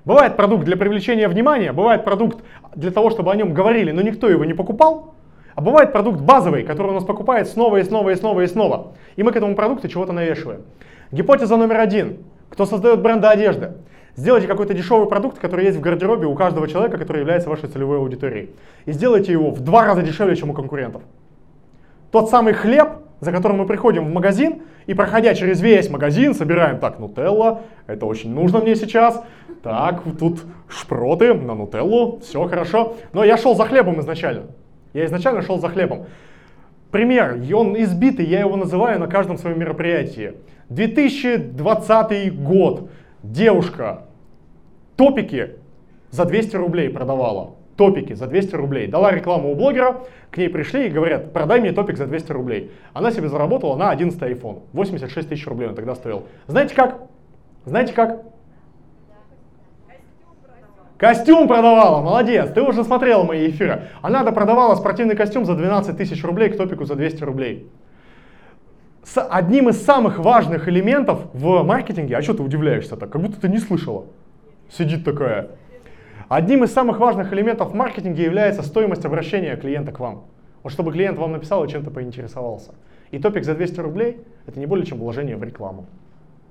Бывает продукт для привлечения внимания, бывает продукт для того, чтобы о нем говорили, но никто его не покупал. А бывает продукт базовый, который у нас покупает снова и снова и снова и снова. И мы к этому продукту чего-то навешиваем. Гипотеза номер один. Кто создает бренды одежды? Сделайте какой-то дешевый продукт, который есть в гардеробе у каждого человека, который является вашей целевой аудиторией. И сделайте его в два раза дешевле, чем у конкурентов. Тот самый хлеб, за которым мы приходим в магазин и проходя через весь магазин собираем, так, нутелла, это очень нужно мне сейчас, так, тут шпроты на нутеллу, все хорошо. Но я шел за хлебом изначально. Я изначально шел за хлебом. Пример, он избитый, я его называю на каждом своем мероприятии. 2020 год. Девушка топики за 200 рублей продавала топики за 200 рублей. Дала рекламу у блогера, к ней пришли и говорят, продай мне топик за 200 рублей. Она себе заработала на 11 iPhone. 86 тысяч рублей он тогда стоил. Знаете как? Знаете как? Костюм продавала, молодец, ты уже смотрела мои эфиры. Она продавала спортивный костюм за 12 тысяч рублей к топику за 200 рублей. С одним из самых важных элементов в маркетинге, а что ты удивляешься так, как будто ты не слышала. Сидит такая, Одним из самых важных элементов в маркетинге является стоимость обращения клиента к вам. Вот чтобы клиент вам написал и чем-то поинтересовался. И топик за 200 рублей – это не более чем вложение в рекламу.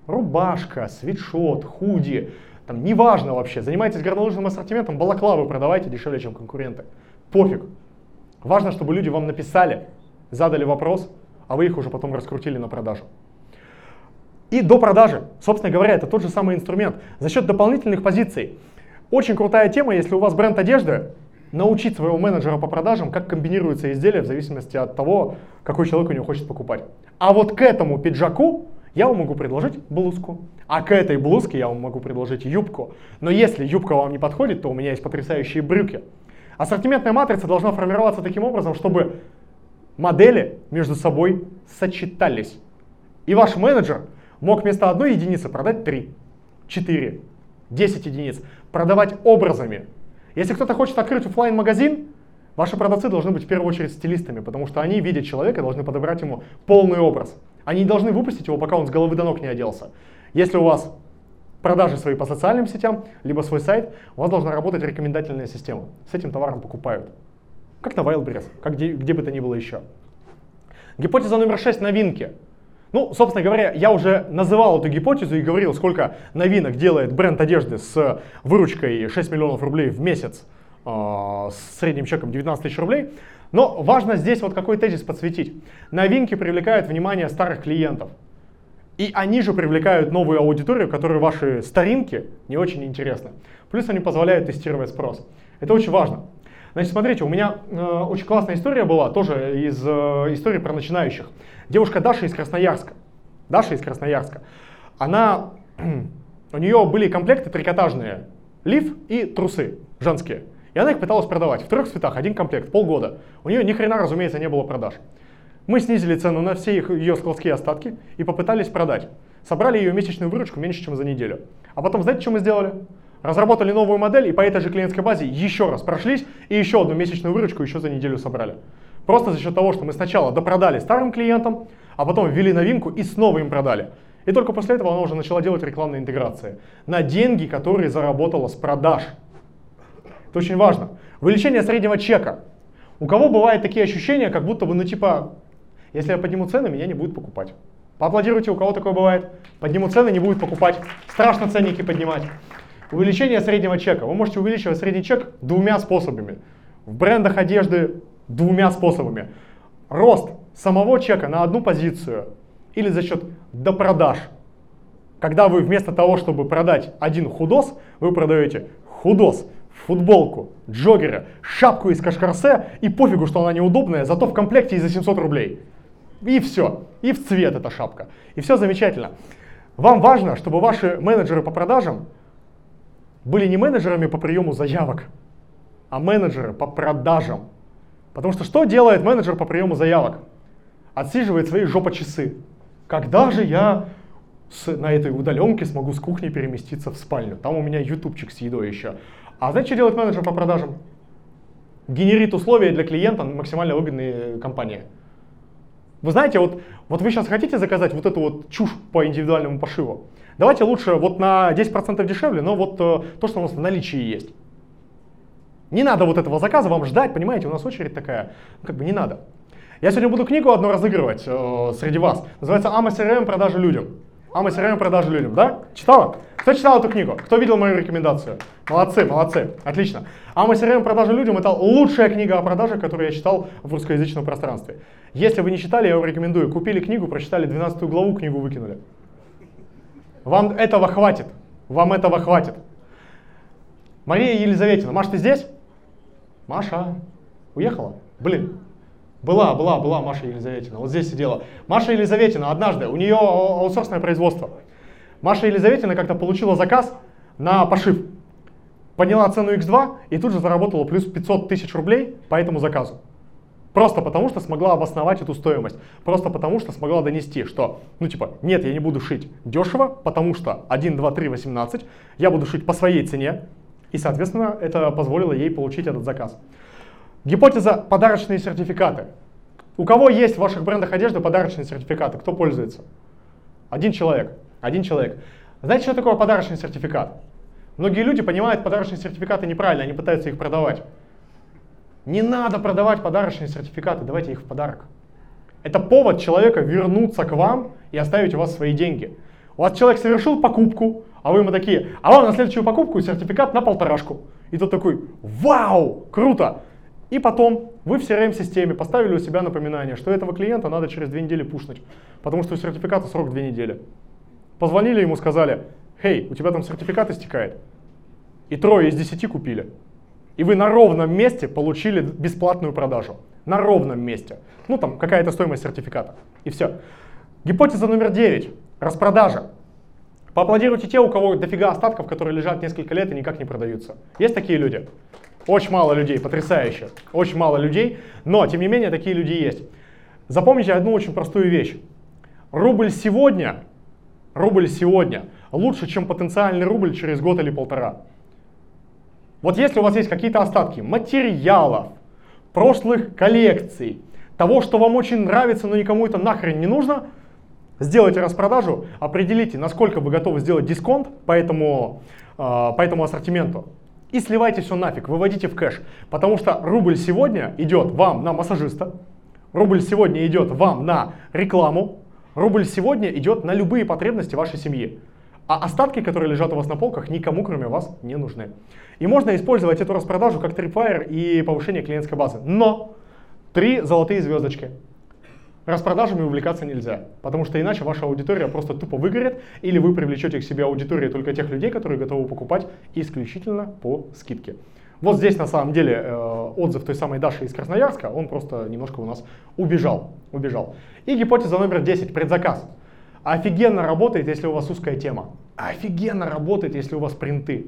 Рубашка, свитшот, худи, там неважно вообще, занимайтесь горнолыжным ассортиментом, балаклавы продавайте дешевле, чем конкуренты. Пофиг. Важно, чтобы люди вам написали, задали вопрос, а вы их уже потом раскрутили на продажу. И до продажи, собственно говоря, это тот же самый инструмент. За счет дополнительных позиций очень крутая тема, если у вас бренд одежды, научить своего менеджера по продажам, как комбинируются изделия в зависимости от того, какой человек у него хочет покупать. А вот к этому пиджаку я вам могу предложить блузку. А к этой блузке я вам могу предложить юбку. Но если юбка вам не подходит, то у меня есть потрясающие брюки. Ассортиментная матрица должна формироваться таким образом, чтобы модели между собой сочетались. И ваш менеджер мог вместо одной единицы продать 3, 4, 10 единиц продавать образами. Если кто-то хочет открыть офлайн магазин Ваши продавцы должны быть в первую очередь стилистами, потому что они, видя человека, должны подобрать ему полный образ. Они не должны выпустить его, пока он с головы до ног не оделся. Если у вас продажи свои по социальным сетям, либо свой сайт, у вас должна работать рекомендательная система. С этим товаром покупают. Как на Wildberries, как где, где бы то ни было еще. Гипотеза номер 6 – новинки. Ну, собственно говоря, я уже называл эту гипотезу и говорил, сколько новинок делает бренд одежды с выручкой 6 миллионов рублей в месяц э, с средним чеком 19 тысяч рублей. Но важно здесь вот какой тезис подсветить. Новинки привлекают внимание старых клиентов. И они же привлекают новую аудиторию, которой ваши старинки не очень интересны. Плюс они позволяют тестировать спрос. Это очень важно. Значит, смотрите, у меня э, очень классная история была, тоже из э, истории про начинающих. Девушка Даша из Красноярска. Даша из Красноярска. Она, у нее были комплекты трикотажные, лиф и трусы женские. И она их пыталась продавать в трех цветах, один комплект, полгода. У нее ни хрена, разумеется, не было продаж. Мы снизили цену на все их, ее складские остатки и попытались продать. Собрали ее месячную выручку меньше, чем за неделю. А потом, знаете, что мы сделали? Разработали новую модель и по этой же клиентской базе еще раз прошлись и еще одну месячную выручку еще за неделю собрали. Просто за счет того, что мы сначала допродали старым клиентам, а потом ввели новинку и снова им продали. И только после этого она уже начала делать рекламные интеграции на деньги, которые заработала с продаж. Это очень важно. Увеличение среднего чека. У кого бывают такие ощущения, как будто бы, ну типа, если я подниму цены, меня не будут покупать. Поаплодируйте, у кого такое бывает. Подниму цены, не будут покупать. Страшно ценники поднимать. Увеличение среднего чека. Вы можете увеличивать средний чек двумя способами. В брендах одежды двумя способами. Рост самого чека на одну позицию или за счет допродаж. Когда вы вместо того, чтобы продать один худос, вы продаете худос, футболку, джоггеры, шапку из кашкарсе и пофигу, что она неудобная, зато в комплекте и за 700 рублей. И все. И в цвет эта шапка. И все замечательно. Вам важно, чтобы ваши менеджеры по продажам были не менеджерами по приему заявок, а менеджеры по продажам. Потому что что делает менеджер по приему заявок? Отсиживает свои жопочасы. Когда же я с, на этой удаленке смогу с кухни переместиться в спальню? Там у меня ютубчик с едой еще. А знаете, что делает менеджер по продажам? Генерит условия для клиента максимально выгодные компании. Вы знаете, вот, вот вы сейчас хотите заказать вот эту вот чушь по индивидуальному пошиву? Давайте лучше вот на 10% дешевле, но вот э, то, что у нас в наличии есть. Не надо вот этого заказа вам ждать, понимаете, у нас очередь такая, ну, как бы не надо. Я сегодня буду книгу одну разыгрывать э, среди вас. Называется «Ама CRM. Продажи людям». «Ама CRM. Продажи людям», да? Читала? Кто читал эту книгу? Кто видел мою рекомендацию? Молодцы, молодцы, отлично. «Ама CRM. Продажи людям» — это лучшая книга о продажах, которую я читал в русскоязычном пространстве. Если вы не читали, я вам рекомендую. Купили книгу, прочитали 12 главу, книгу выкинули. Вам этого хватит. Вам этого хватит. Мария Елизаветина. Маша, ты здесь? Маша. Уехала? Блин. Была, была, была Маша Елизаветина. Вот здесь сидела. Маша Елизаветина однажды, у нее аутсорсное производство. Маша Елизаветина как-то получила заказ на пошив. Подняла цену X2 и тут же заработала плюс 500 тысяч рублей по этому заказу. Просто потому, что смогла обосновать эту стоимость. Просто потому, что смогла донести, что, ну типа, нет, я не буду шить дешево, потому что 1, 2, 3, 18, я буду шить по своей цене. И, соответственно, это позволило ей получить этот заказ. Гипотеза подарочные сертификаты. У кого есть в ваших брендах одежды подарочные сертификаты? Кто пользуется? Один человек. Один человек. Знаете, что такое подарочный сертификат? Многие люди понимают подарочные сертификаты неправильно, они пытаются их продавать. Не надо продавать подарочные сертификаты, давайте их в подарок. Это повод человека вернуться к вам и оставить у вас свои деньги. У вас человек совершил покупку, а вы ему такие, а вам на следующую покупку сертификат на полторашку. И тот такой, вау, круто. И потом вы в CRM-системе поставили у себя напоминание, что этого клиента надо через две недели пушнуть, потому что у сертификата срок две недели. Позвонили ему, сказали, хей, у тебя там сертификат истекает. И трое из десяти купили. И вы на ровном месте получили бесплатную продажу. На ровном месте. Ну там какая-то стоимость сертификата. И все. Гипотеза номер 9. Распродажа. Поаплодируйте те, у кого дофига остатков, которые лежат несколько лет и никак не продаются. Есть такие люди? Очень мало людей, потрясающе. Очень мало людей, но тем не менее такие люди есть. Запомните одну очень простую вещь. Рубль сегодня, рубль сегодня лучше, чем потенциальный рубль через год или полтора. Вот если у вас есть какие-то остатки материалов, прошлых коллекций, того, что вам очень нравится, но никому это нахрен не нужно, сделайте распродажу, определите, насколько вы готовы сделать дисконт по этому, э, по этому ассортименту. И сливайте все нафиг, выводите в кэш. Потому что рубль сегодня идет вам на массажиста, рубль сегодня идет вам на рекламу, рубль сегодня идет на любые потребности вашей семьи. А остатки, которые лежат у вас на полках, никому кроме вас не нужны. И можно использовать эту распродажу как трипвайер и повышение клиентской базы. Но три золотые звездочки. Распродажами увлекаться нельзя, потому что иначе ваша аудитория просто тупо выгорит, или вы привлечете к себе аудиторию только тех людей, которые готовы покупать исключительно по скидке. Вот здесь на самом деле э, отзыв той самой Даши из Красноярска, он просто немножко у нас убежал. убежал. И гипотеза номер 10, предзаказ. Офигенно работает, если у вас узкая тема. Офигенно работает, если у вас принты.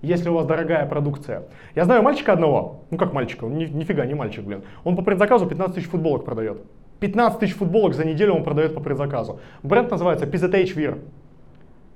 Если у вас дорогая продукция. Я знаю мальчика одного, ну как мальчика, он ни, нифига не мальчик, блин. Он по предзаказу 15 тысяч футболок продает. 15 тысяч футболок за неделю он продает по предзаказу. Бренд называется PZH Wear.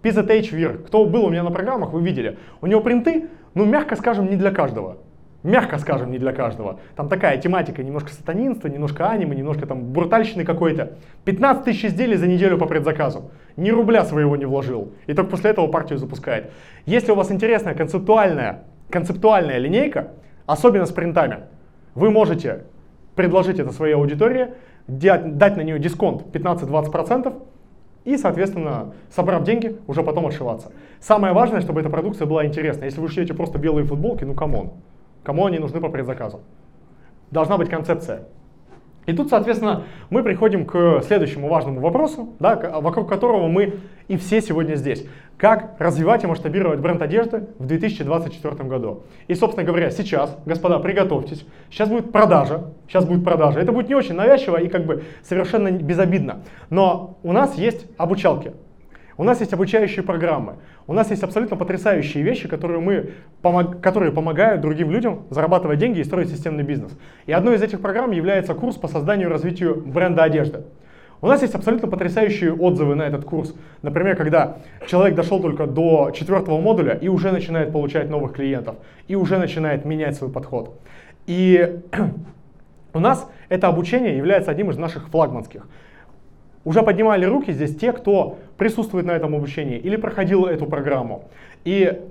PZH Wear. Кто был у меня на программах, вы видели. У него принты, ну мягко скажем, не для каждого. Мягко скажем, не для каждого. Там такая тематика, немножко сатанинства, немножко аниме, немножко там брутальщины какой-то. 15 тысяч изделий за неделю по предзаказу. Ни рубля своего не вложил. И только после этого партию запускает. Если у вас интересная концептуальная, концептуальная линейка, особенно с принтами, вы можете предложить это своей аудитории, дать на нее дисконт 15-20%, и, соответственно, собрав деньги, уже потом отшиваться. Самое важное, чтобы эта продукция была интересна. Если вы шьете просто белые футболки, ну come on. Кому они нужны по предзаказу? Должна быть концепция. И тут, соответственно, мы приходим к следующему важному вопросу, да, вокруг которого мы и все сегодня здесь. Как развивать и масштабировать бренд одежды в 2024 году. И, собственно говоря, сейчас, господа, приготовьтесь. Сейчас будет продажа. Сейчас будет продажа. Это будет не очень навязчиво и как бы совершенно безобидно. Но у нас есть обучалки. У нас есть обучающие программы. У нас есть абсолютно потрясающие вещи, которые, мы, которые помогают другим людям зарабатывать деньги и строить системный бизнес. И одной из этих программ является курс по созданию и развитию бренда одежды. У нас есть абсолютно потрясающие отзывы на этот курс. Например, когда человек дошел только до четвертого модуля и уже начинает получать новых клиентов, и уже начинает менять свой подход. И у нас это обучение является одним из наших флагманских. Уже поднимали руки здесь те, кто присутствует на этом обучении или проходил эту программу. И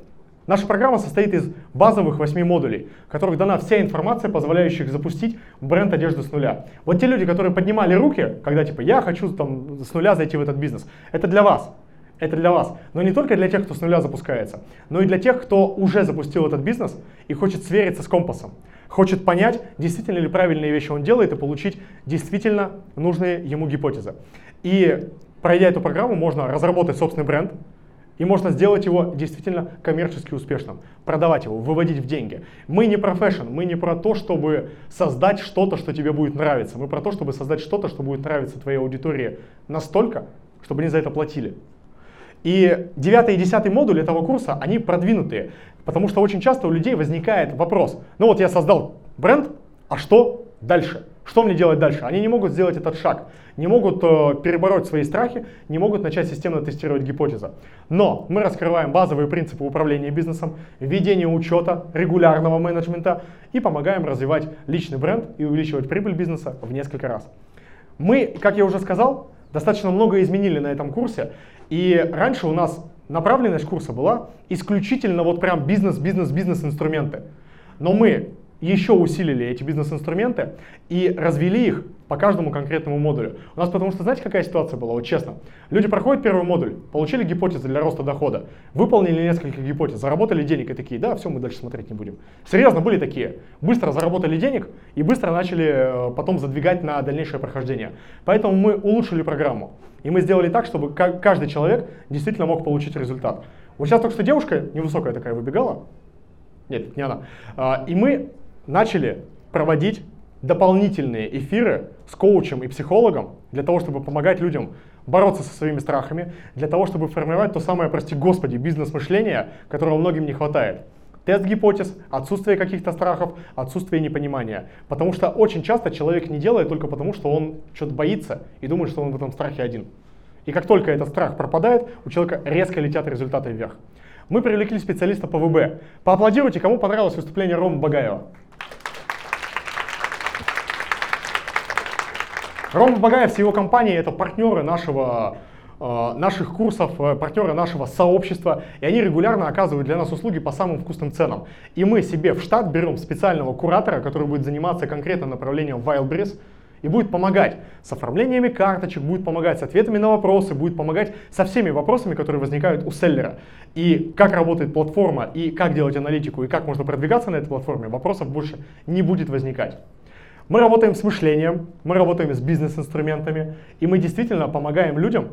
наша программа состоит из базовых 8 модулей, в которых дана вся информация, позволяющая запустить бренд одежды с нуля. Вот те люди, которые поднимали руки, когда типа я хочу там с нуля зайти в этот бизнес, это для вас. Это для вас. Но не только для тех, кто с нуля запускается, но и для тех, кто уже запустил этот бизнес и хочет свериться с компасом хочет понять, действительно ли правильные вещи он делает и получить действительно нужные ему гипотезы. И пройдя эту программу, можно разработать собственный бренд, и можно сделать его действительно коммерчески успешным, продавать его, выводить в деньги. Мы не про fashion, мы не про то, чтобы создать что-то, что тебе будет нравиться. Мы про то, чтобы создать что-то, что будет нравиться твоей аудитории настолько, чтобы они за это платили. И девятый и десятый модуль этого курса, они продвинутые, потому что очень часто у людей возникает вопрос, ну вот я создал бренд, а что дальше? Что мне делать дальше? Они не могут сделать этот шаг, не могут э, перебороть свои страхи, не могут начать системно тестировать гипотезы. Но мы раскрываем базовые принципы управления бизнесом, ведения учета, регулярного менеджмента и помогаем развивать личный бренд и увеличивать прибыль бизнеса в несколько раз. Мы, как я уже сказал, достаточно много изменили на этом курсе. И раньше у нас направленность курса была исключительно вот прям бизнес, бизнес, бизнес инструменты. Но мы еще усилили эти бизнес-инструменты и развели их по каждому конкретному модулю. У нас потому что, знаете, какая ситуация была, вот честно. Люди проходят первый модуль, получили гипотезы для роста дохода, выполнили несколько гипотез, заработали денег и такие, да, все, мы дальше смотреть не будем. Серьезно, были такие. Быстро заработали денег и быстро начали э, потом задвигать на дальнейшее прохождение. Поэтому мы улучшили программу. И мы сделали так, чтобы каждый человек действительно мог получить результат. Вот сейчас только что девушка невысокая такая выбегала, нет, не она, а, и мы начали проводить дополнительные эфиры с коучем и психологом для того, чтобы помогать людям бороться со своими страхами, для того, чтобы формировать то самое, прости господи, бизнес-мышление, которого многим не хватает. Тест гипотез, отсутствие каких-то страхов, отсутствие непонимания. Потому что очень часто человек не делает только потому, что он что-то боится и думает, что он в этом страхе один. И как только этот страх пропадает, у человека резко летят результаты вверх. Мы привлекли специалиста по ВБ. Поаплодируйте, кому понравилось выступление Рома Багаева. Рома Багаев с его компанией это партнеры нашего э, наших курсов, э, партнеры нашего сообщества, и они регулярно оказывают для нас услуги по самым вкусным ценам. И мы себе в штат берем специального куратора, который будет заниматься конкретно направлением Wildberries, и будет помогать с оформлениями карточек, будет помогать с ответами на вопросы, будет помогать со всеми вопросами, которые возникают у селлера. И как работает платформа, и как делать аналитику, и как можно продвигаться на этой платформе, вопросов больше не будет возникать. Мы работаем с мышлением, мы работаем с бизнес-инструментами, и мы действительно помогаем людям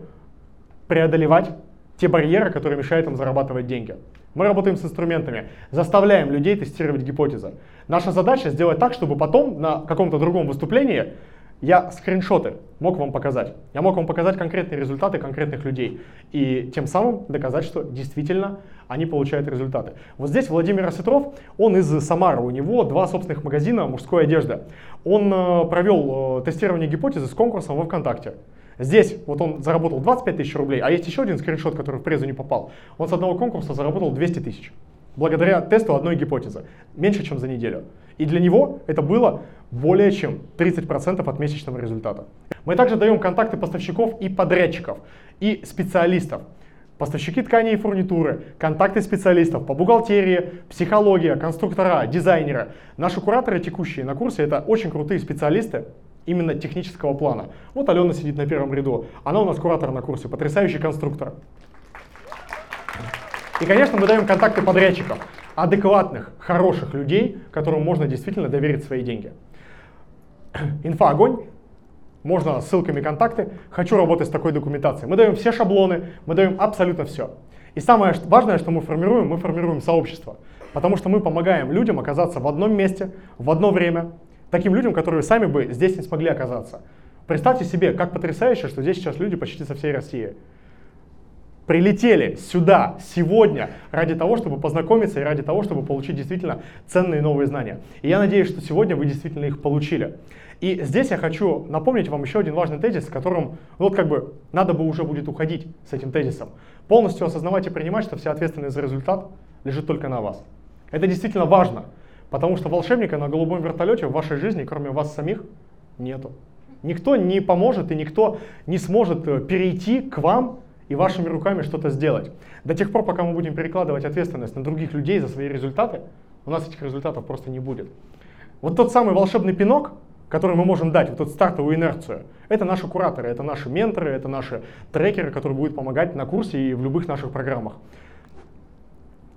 преодолевать те барьеры, которые мешают им зарабатывать деньги. Мы работаем с инструментами, заставляем людей тестировать гипотезы. Наша задача сделать так, чтобы потом на каком-то другом выступлении я скриншоты мог вам показать. Я мог вам показать конкретные результаты конкретных людей. И тем самым доказать, что действительно они получают результаты. Вот здесь Владимир Осетров, он из Самары, у него два собственных магазина мужской одежды. Он э, провел э, тестирование гипотезы с конкурсом во ВКонтакте. Здесь вот он заработал 25 тысяч рублей, а есть еще один скриншот, который в презу не попал. Он с одного конкурса заработал 200 тысяч. Благодаря тесту одной гипотезы. Меньше, чем за неделю. И для него это было более чем 30% от месячного результата. Мы также даем контакты поставщиков и подрядчиков, и специалистов. Поставщики тканей и фурнитуры, контакты специалистов по бухгалтерии, психология, конструктора, дизайнеры. Наши кураторы текущие на курсе это очень крутые специалисты, именно технического плана. Вот Алена сидит на первом ряду, она у нас куратор на курсе, потрясающий конструктор. И, конечно, мы даем контакты подрядчиков, адекватных, хороших людей, которым можно действительно доверить свои деньги. Инфа огонь, можно ссылками контакты. Хочу работать с такой документацией. Мы даем все шаблоны, мы даем абсолютно все. И самое важное, что мы формируем, мы формируем сообщество. Потому что мы помогаем людям оказаться в одном месте, в одно время, таким людям, которые сами бы здесь не смогли оказаться. Представьте себе, как потрясающе, что здесь сейчас люди почти со всей России прилетели сюда сегодня ради того, чтобы познакомиться и ради того, чтобы получить действительно ценные новые знания. И я надеюсь, что сегодня вы действительно их получили. И здесь я хочу напомнить вам еще один важный тезис, с которым, ну вот как бы, надо бы уже будет уходить с этим тезисом. Полностью осознавать и принимать, что вся ответственность за результат лежит только на вас. Это действительно важно, потому что волшебника на голубом вертолете в вашей жизни, кроме вас самих, нету. Никто не поможет и никто не сможет э, перейти к вам и вашими руками что-то сделать. До тех пор, пока мы будем перекладывать ответственность на других людей за свои результаты, у нас этих результатов просто не будет. Вот тот самый волшебный пинок, который мы можем дать, вот эту стартовую инерцию, это наши кураторы, это наши менторы, это наши трекеры, которые будут помогать на курсе и в любых наших программах.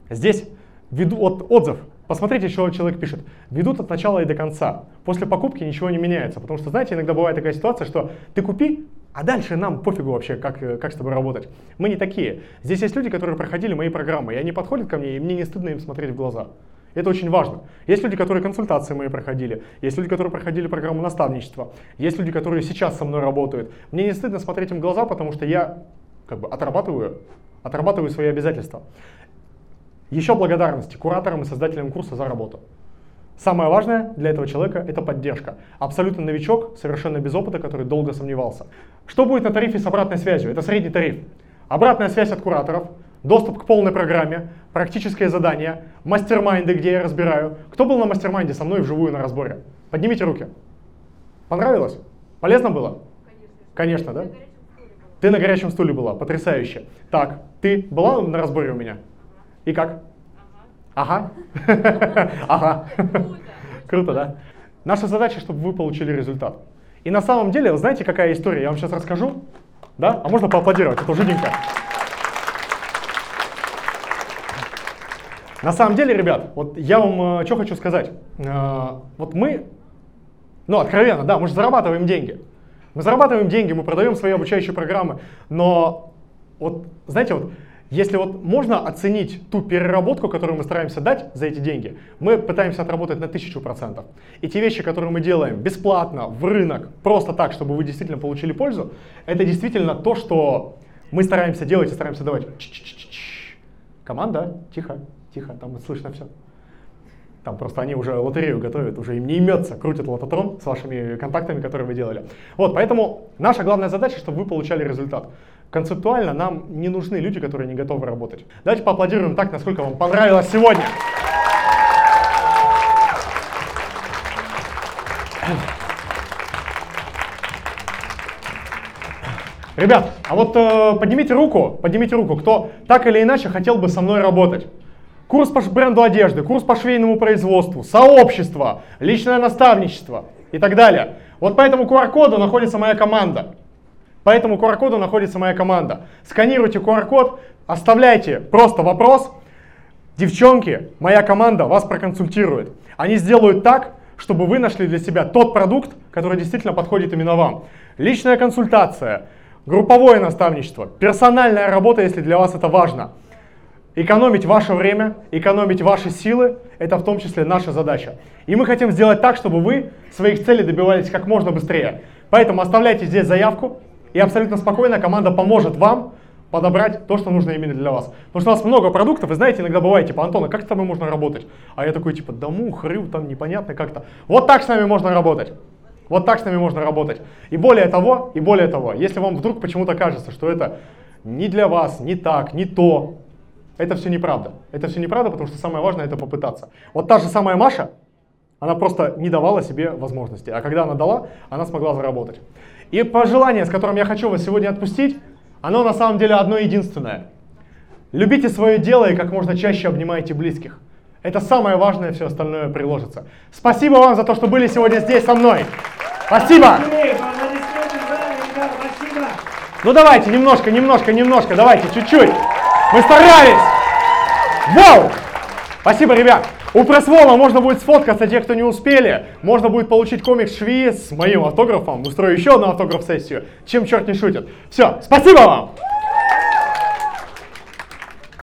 Здесь веду, от, отзыв. Посмотрите, что человек пишет. Ведут от начала и до конца. После покупки ничего не меняется. Потому что, знаете, иногда бывает такая ситуация, что ты купи, а дальше нам пофигу вообще, как, э, как с тобой работать. Мы не такие. Здесь есть люди, которые проходили мои программы, и они подходят ко мне, и мне не стыдно им смотреть в глаза. Это очень важно. Есть люди, которые консультации мои проходили, есть люди, которые проходили программу наставничества, есть люди, которые сейчас со мной работают. Мне не стыдно смотреть им в глаза, потому что я как бы отрабатываю, отрабатываю свои обязательства. Еще благодарности кураторам и создателям курса за работу. Самое важное для этого человека – это поддержка. Абсолютно новичок, совершенно без опыта, который долго сомневался. Что будет на тарифе с обратной связью? Это средний тариф. Обратная связь от кураторов, доступ к полной программе, практическое задание, mastermind ы, где я разбираю. Кто был на mastermind е со мной вживую на разборе? Поднимите руки. Понравилось? Полезно было? Конечно, да? Ты на горячем стуле была, потрясающе. Так, ты была на разборе у меня? И как? Ага. Ага. Круто, да? Наша задача, чтобы вы получили результат. И на самом деле, знаете, какая история? Я вам сейчас расскажу. Да? А можно поаплодировать? Это жиденько. На самом деле, ребят, вот я вам э, что хочу сказать. Э, вот мы, ну, откровенно, да, мы же зарабатываем деньги. Мы зарабатываем деньги, мы продаем свои обучающие программы, но вот, знаете, вот если вот можно оценить ту переработку, которую мы стараемся дать за эти деньги, мы пытаемся отработать на тысячу процентов. И те вещи, которые мы делаем бесплатно, в рынок, просто так, чтобы вы действительно получили пользу, это действительно то, что мы стараемся делать и стараемся давать. Ч -ч -ч Команда, тихо, тихо, там слышно все. Там просто они уже лотерею готовят, уже им не имется, крутят лототрон с вашими контактами, которые вы делали. Вот, поэтому наша главная задача, чтобы вы получали результат. Концептуально нам не нужны люди, которые не готовы работать. Давайте поаплодируем так, насколько вам понравилось сегодня. Ребят, а вот э, поднимите руку, поднимите руку, кто так или иначе хотел бы со мной работать. Курс по бренду одежды, курс по швейному производству, сообщество, личное наставничество и так далее. Вот по этому QR-коду находится моя команда. По этому QR-коду находится моя команда. Сканируйте QR-код, оставляйте просто вопрос. Девчонки, моя команда вас проконсультирует. Они сделают так, чтобы вы нашли для себя тот продукт, который действительно подходит именно вам. Личная консультация, групповое наставничество, персональная работа, если для вас это важно. Экономить ваше время, экономить ваши силы – это в том числе наша задача. И мы хотим сделать так, чтобы вы своих целей добивались как можно быстрее. Поэтому оставляйте здесь заявку, и абсолютно спокойно команда поможет вам подобрать то, что нужно именно для вас. Потому что у нас много продуктов, и знаете, иногда бывает, типа, Антон, а как с тобой можно работать? А я такой, типа, да мух, рыл, там непонятно как-то. Вот так с нами можно работать. Вот так с нами можно работать. И более того, и более того, если вам вдруг почему-то кажется, что это не для вас, не так, не то, это все неправда. Это все неправда, потому что самое важное это попытаться. Вот та же самая Маша, она просто не давала себе возможности. А когда она дала, она смогла заработать. И пожелание, с которым я хочу вас сегодня отпустить, оно на самом деле одно единственное. Любите свое дело и как можно чаще обнимайте близких. Это самое важное, все остальное приложится. Спасибо вам за то, что были сегодня здесь со мной. Спасибо! Ну давайте, немножко, немножко, немножко, давайте, чуть-чуть. Мы старались! Вау! Спасибо, ребят! У пресс-вола можно будет сфоткаться, те, кто не успели. Можно будет получить комикс Шви с моим автографом. Устрою еще одну автограф-сессию. Чем черт не шутит. Все, спасибо вам!